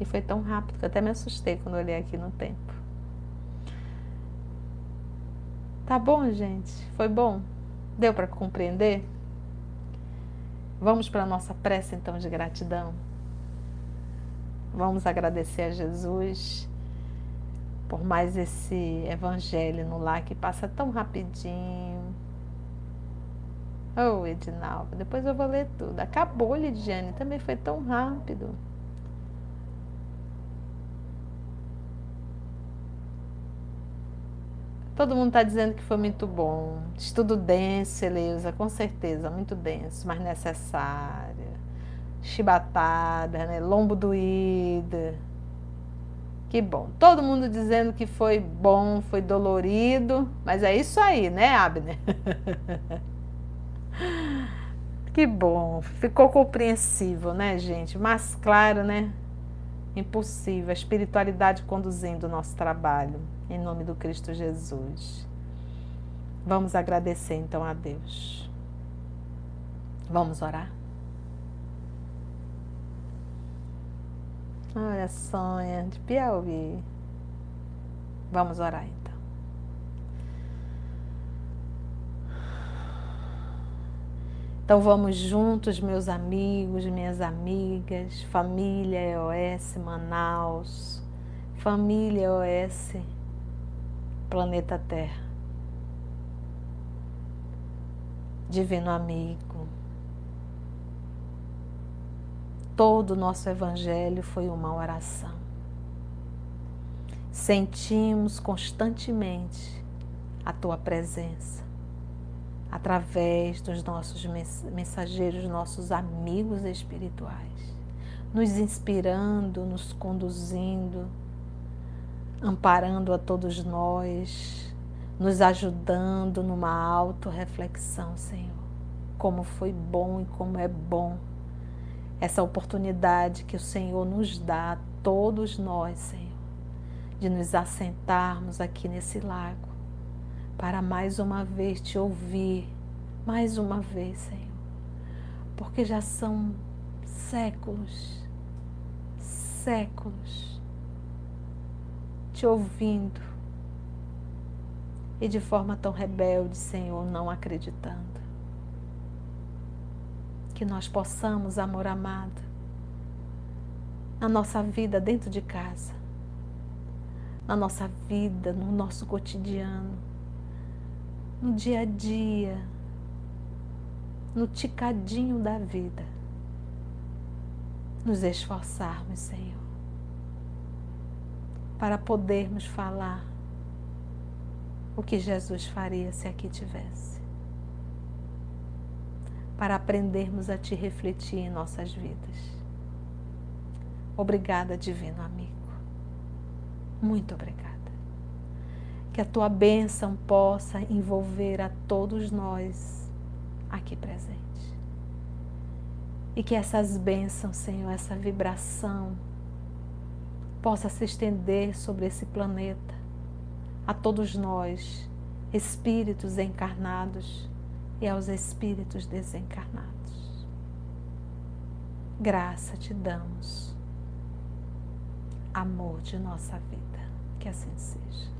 E foi tão rápido que até me assustei quando olhei aqui no tempo. Tá bom, gente? Foi bom? Deu para compreender? Vamos para a nossa prece então de gratidão. Vamos agradecer a Jesus por mais esse evangelho no lar que passa tão rapidinho Oh, Edinalva, depois eu vou ler tudo. Acabou, Lidiane, também foi tão rápido. Todo mundo está dizendo que foi muito bom. Estudo denso, Eleusa, com certeza, muito denso, mas necessário. Chibatada, né? Lombo doído. Que bom. Todo mundo dizendo que foi bom, foi dolorido, mas é isso aí, né, Abner? que bom. Ficou compreensível, né, gente? Mas claro, né? Impossível. A espiritualidade conduzindo o nosso trabalho. Em nome do Cristo Jesus. Vamos agradecer então a Deus. Vamos orar? Olha, Sonha, de Piauí. Vamos orar então. Então vamos juntos, meus amigos, minhas amigas, família EOS Manaus, família EOS Planeta Terra. Divino amigo, todo o nosso evangelho foi uma oração. Sentimos constantemente a tua presença através dos nossos mensageiros, nossos amigos espirituais, nos inspirando, nos conduzindo, amparando a todos nós, nos ajudando numa autorreflexão, Senhor. Como foi bom e como é bom essa oportunidade que o Senhor nos dá a todos nós, Senhor, de nos assentarmos aqui nesse lago para mais uma vez te ouvir, mais uma vez, Senhor, porque já são séculos, séculos te ouvindo e de forma tão rebelde, Senhor, não acreditando. Que nós possamos, amor amado, na nossa vida dentro de casa, na nossa vida, no nosso cotidiano, no dia a dia, no ticadinho da vida, nos esforçarmos, Senhor, para podermos falar o que Jesus faria se aqui tivesse para aprendermos a te refletir em nossas vidas. Obrigada, Divino Amigo. Muito obrigada. Que a tua bênção possa envolver a todos nós aqui presentes. E que essas bênçãos, Senhor, essa vibração, possa se estender sobre esse planeta, a todos nós, espíritos encarnados e aos espíritos desencarnados. Graça te damos, amor de nossa vida, que assim seja.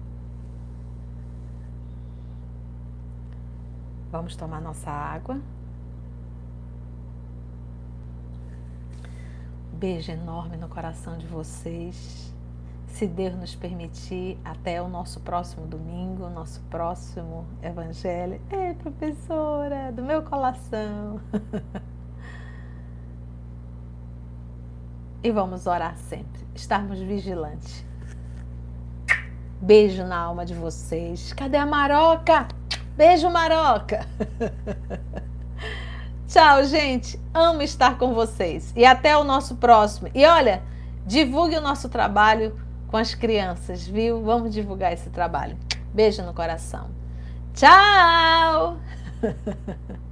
Vamos tomar nossa água. Beijo enorme no coração de vocês se Deus nos permitir, até o nosso próximo domingo, nosso próximo evangelho. Ei, professora, do meu coração. e vamos orar sempre, estarmos vigilantes. Beijo na alma de vocês. Cadê a Maroca? Beijo, Maroca. Tchau, gente. Amo estar com vocês. E até o nosso próximo. E olha, divulgue o nosso trabalho com as crianças, viu? Vamos divulgar esse trabalho. Beijo no coração. Tchau!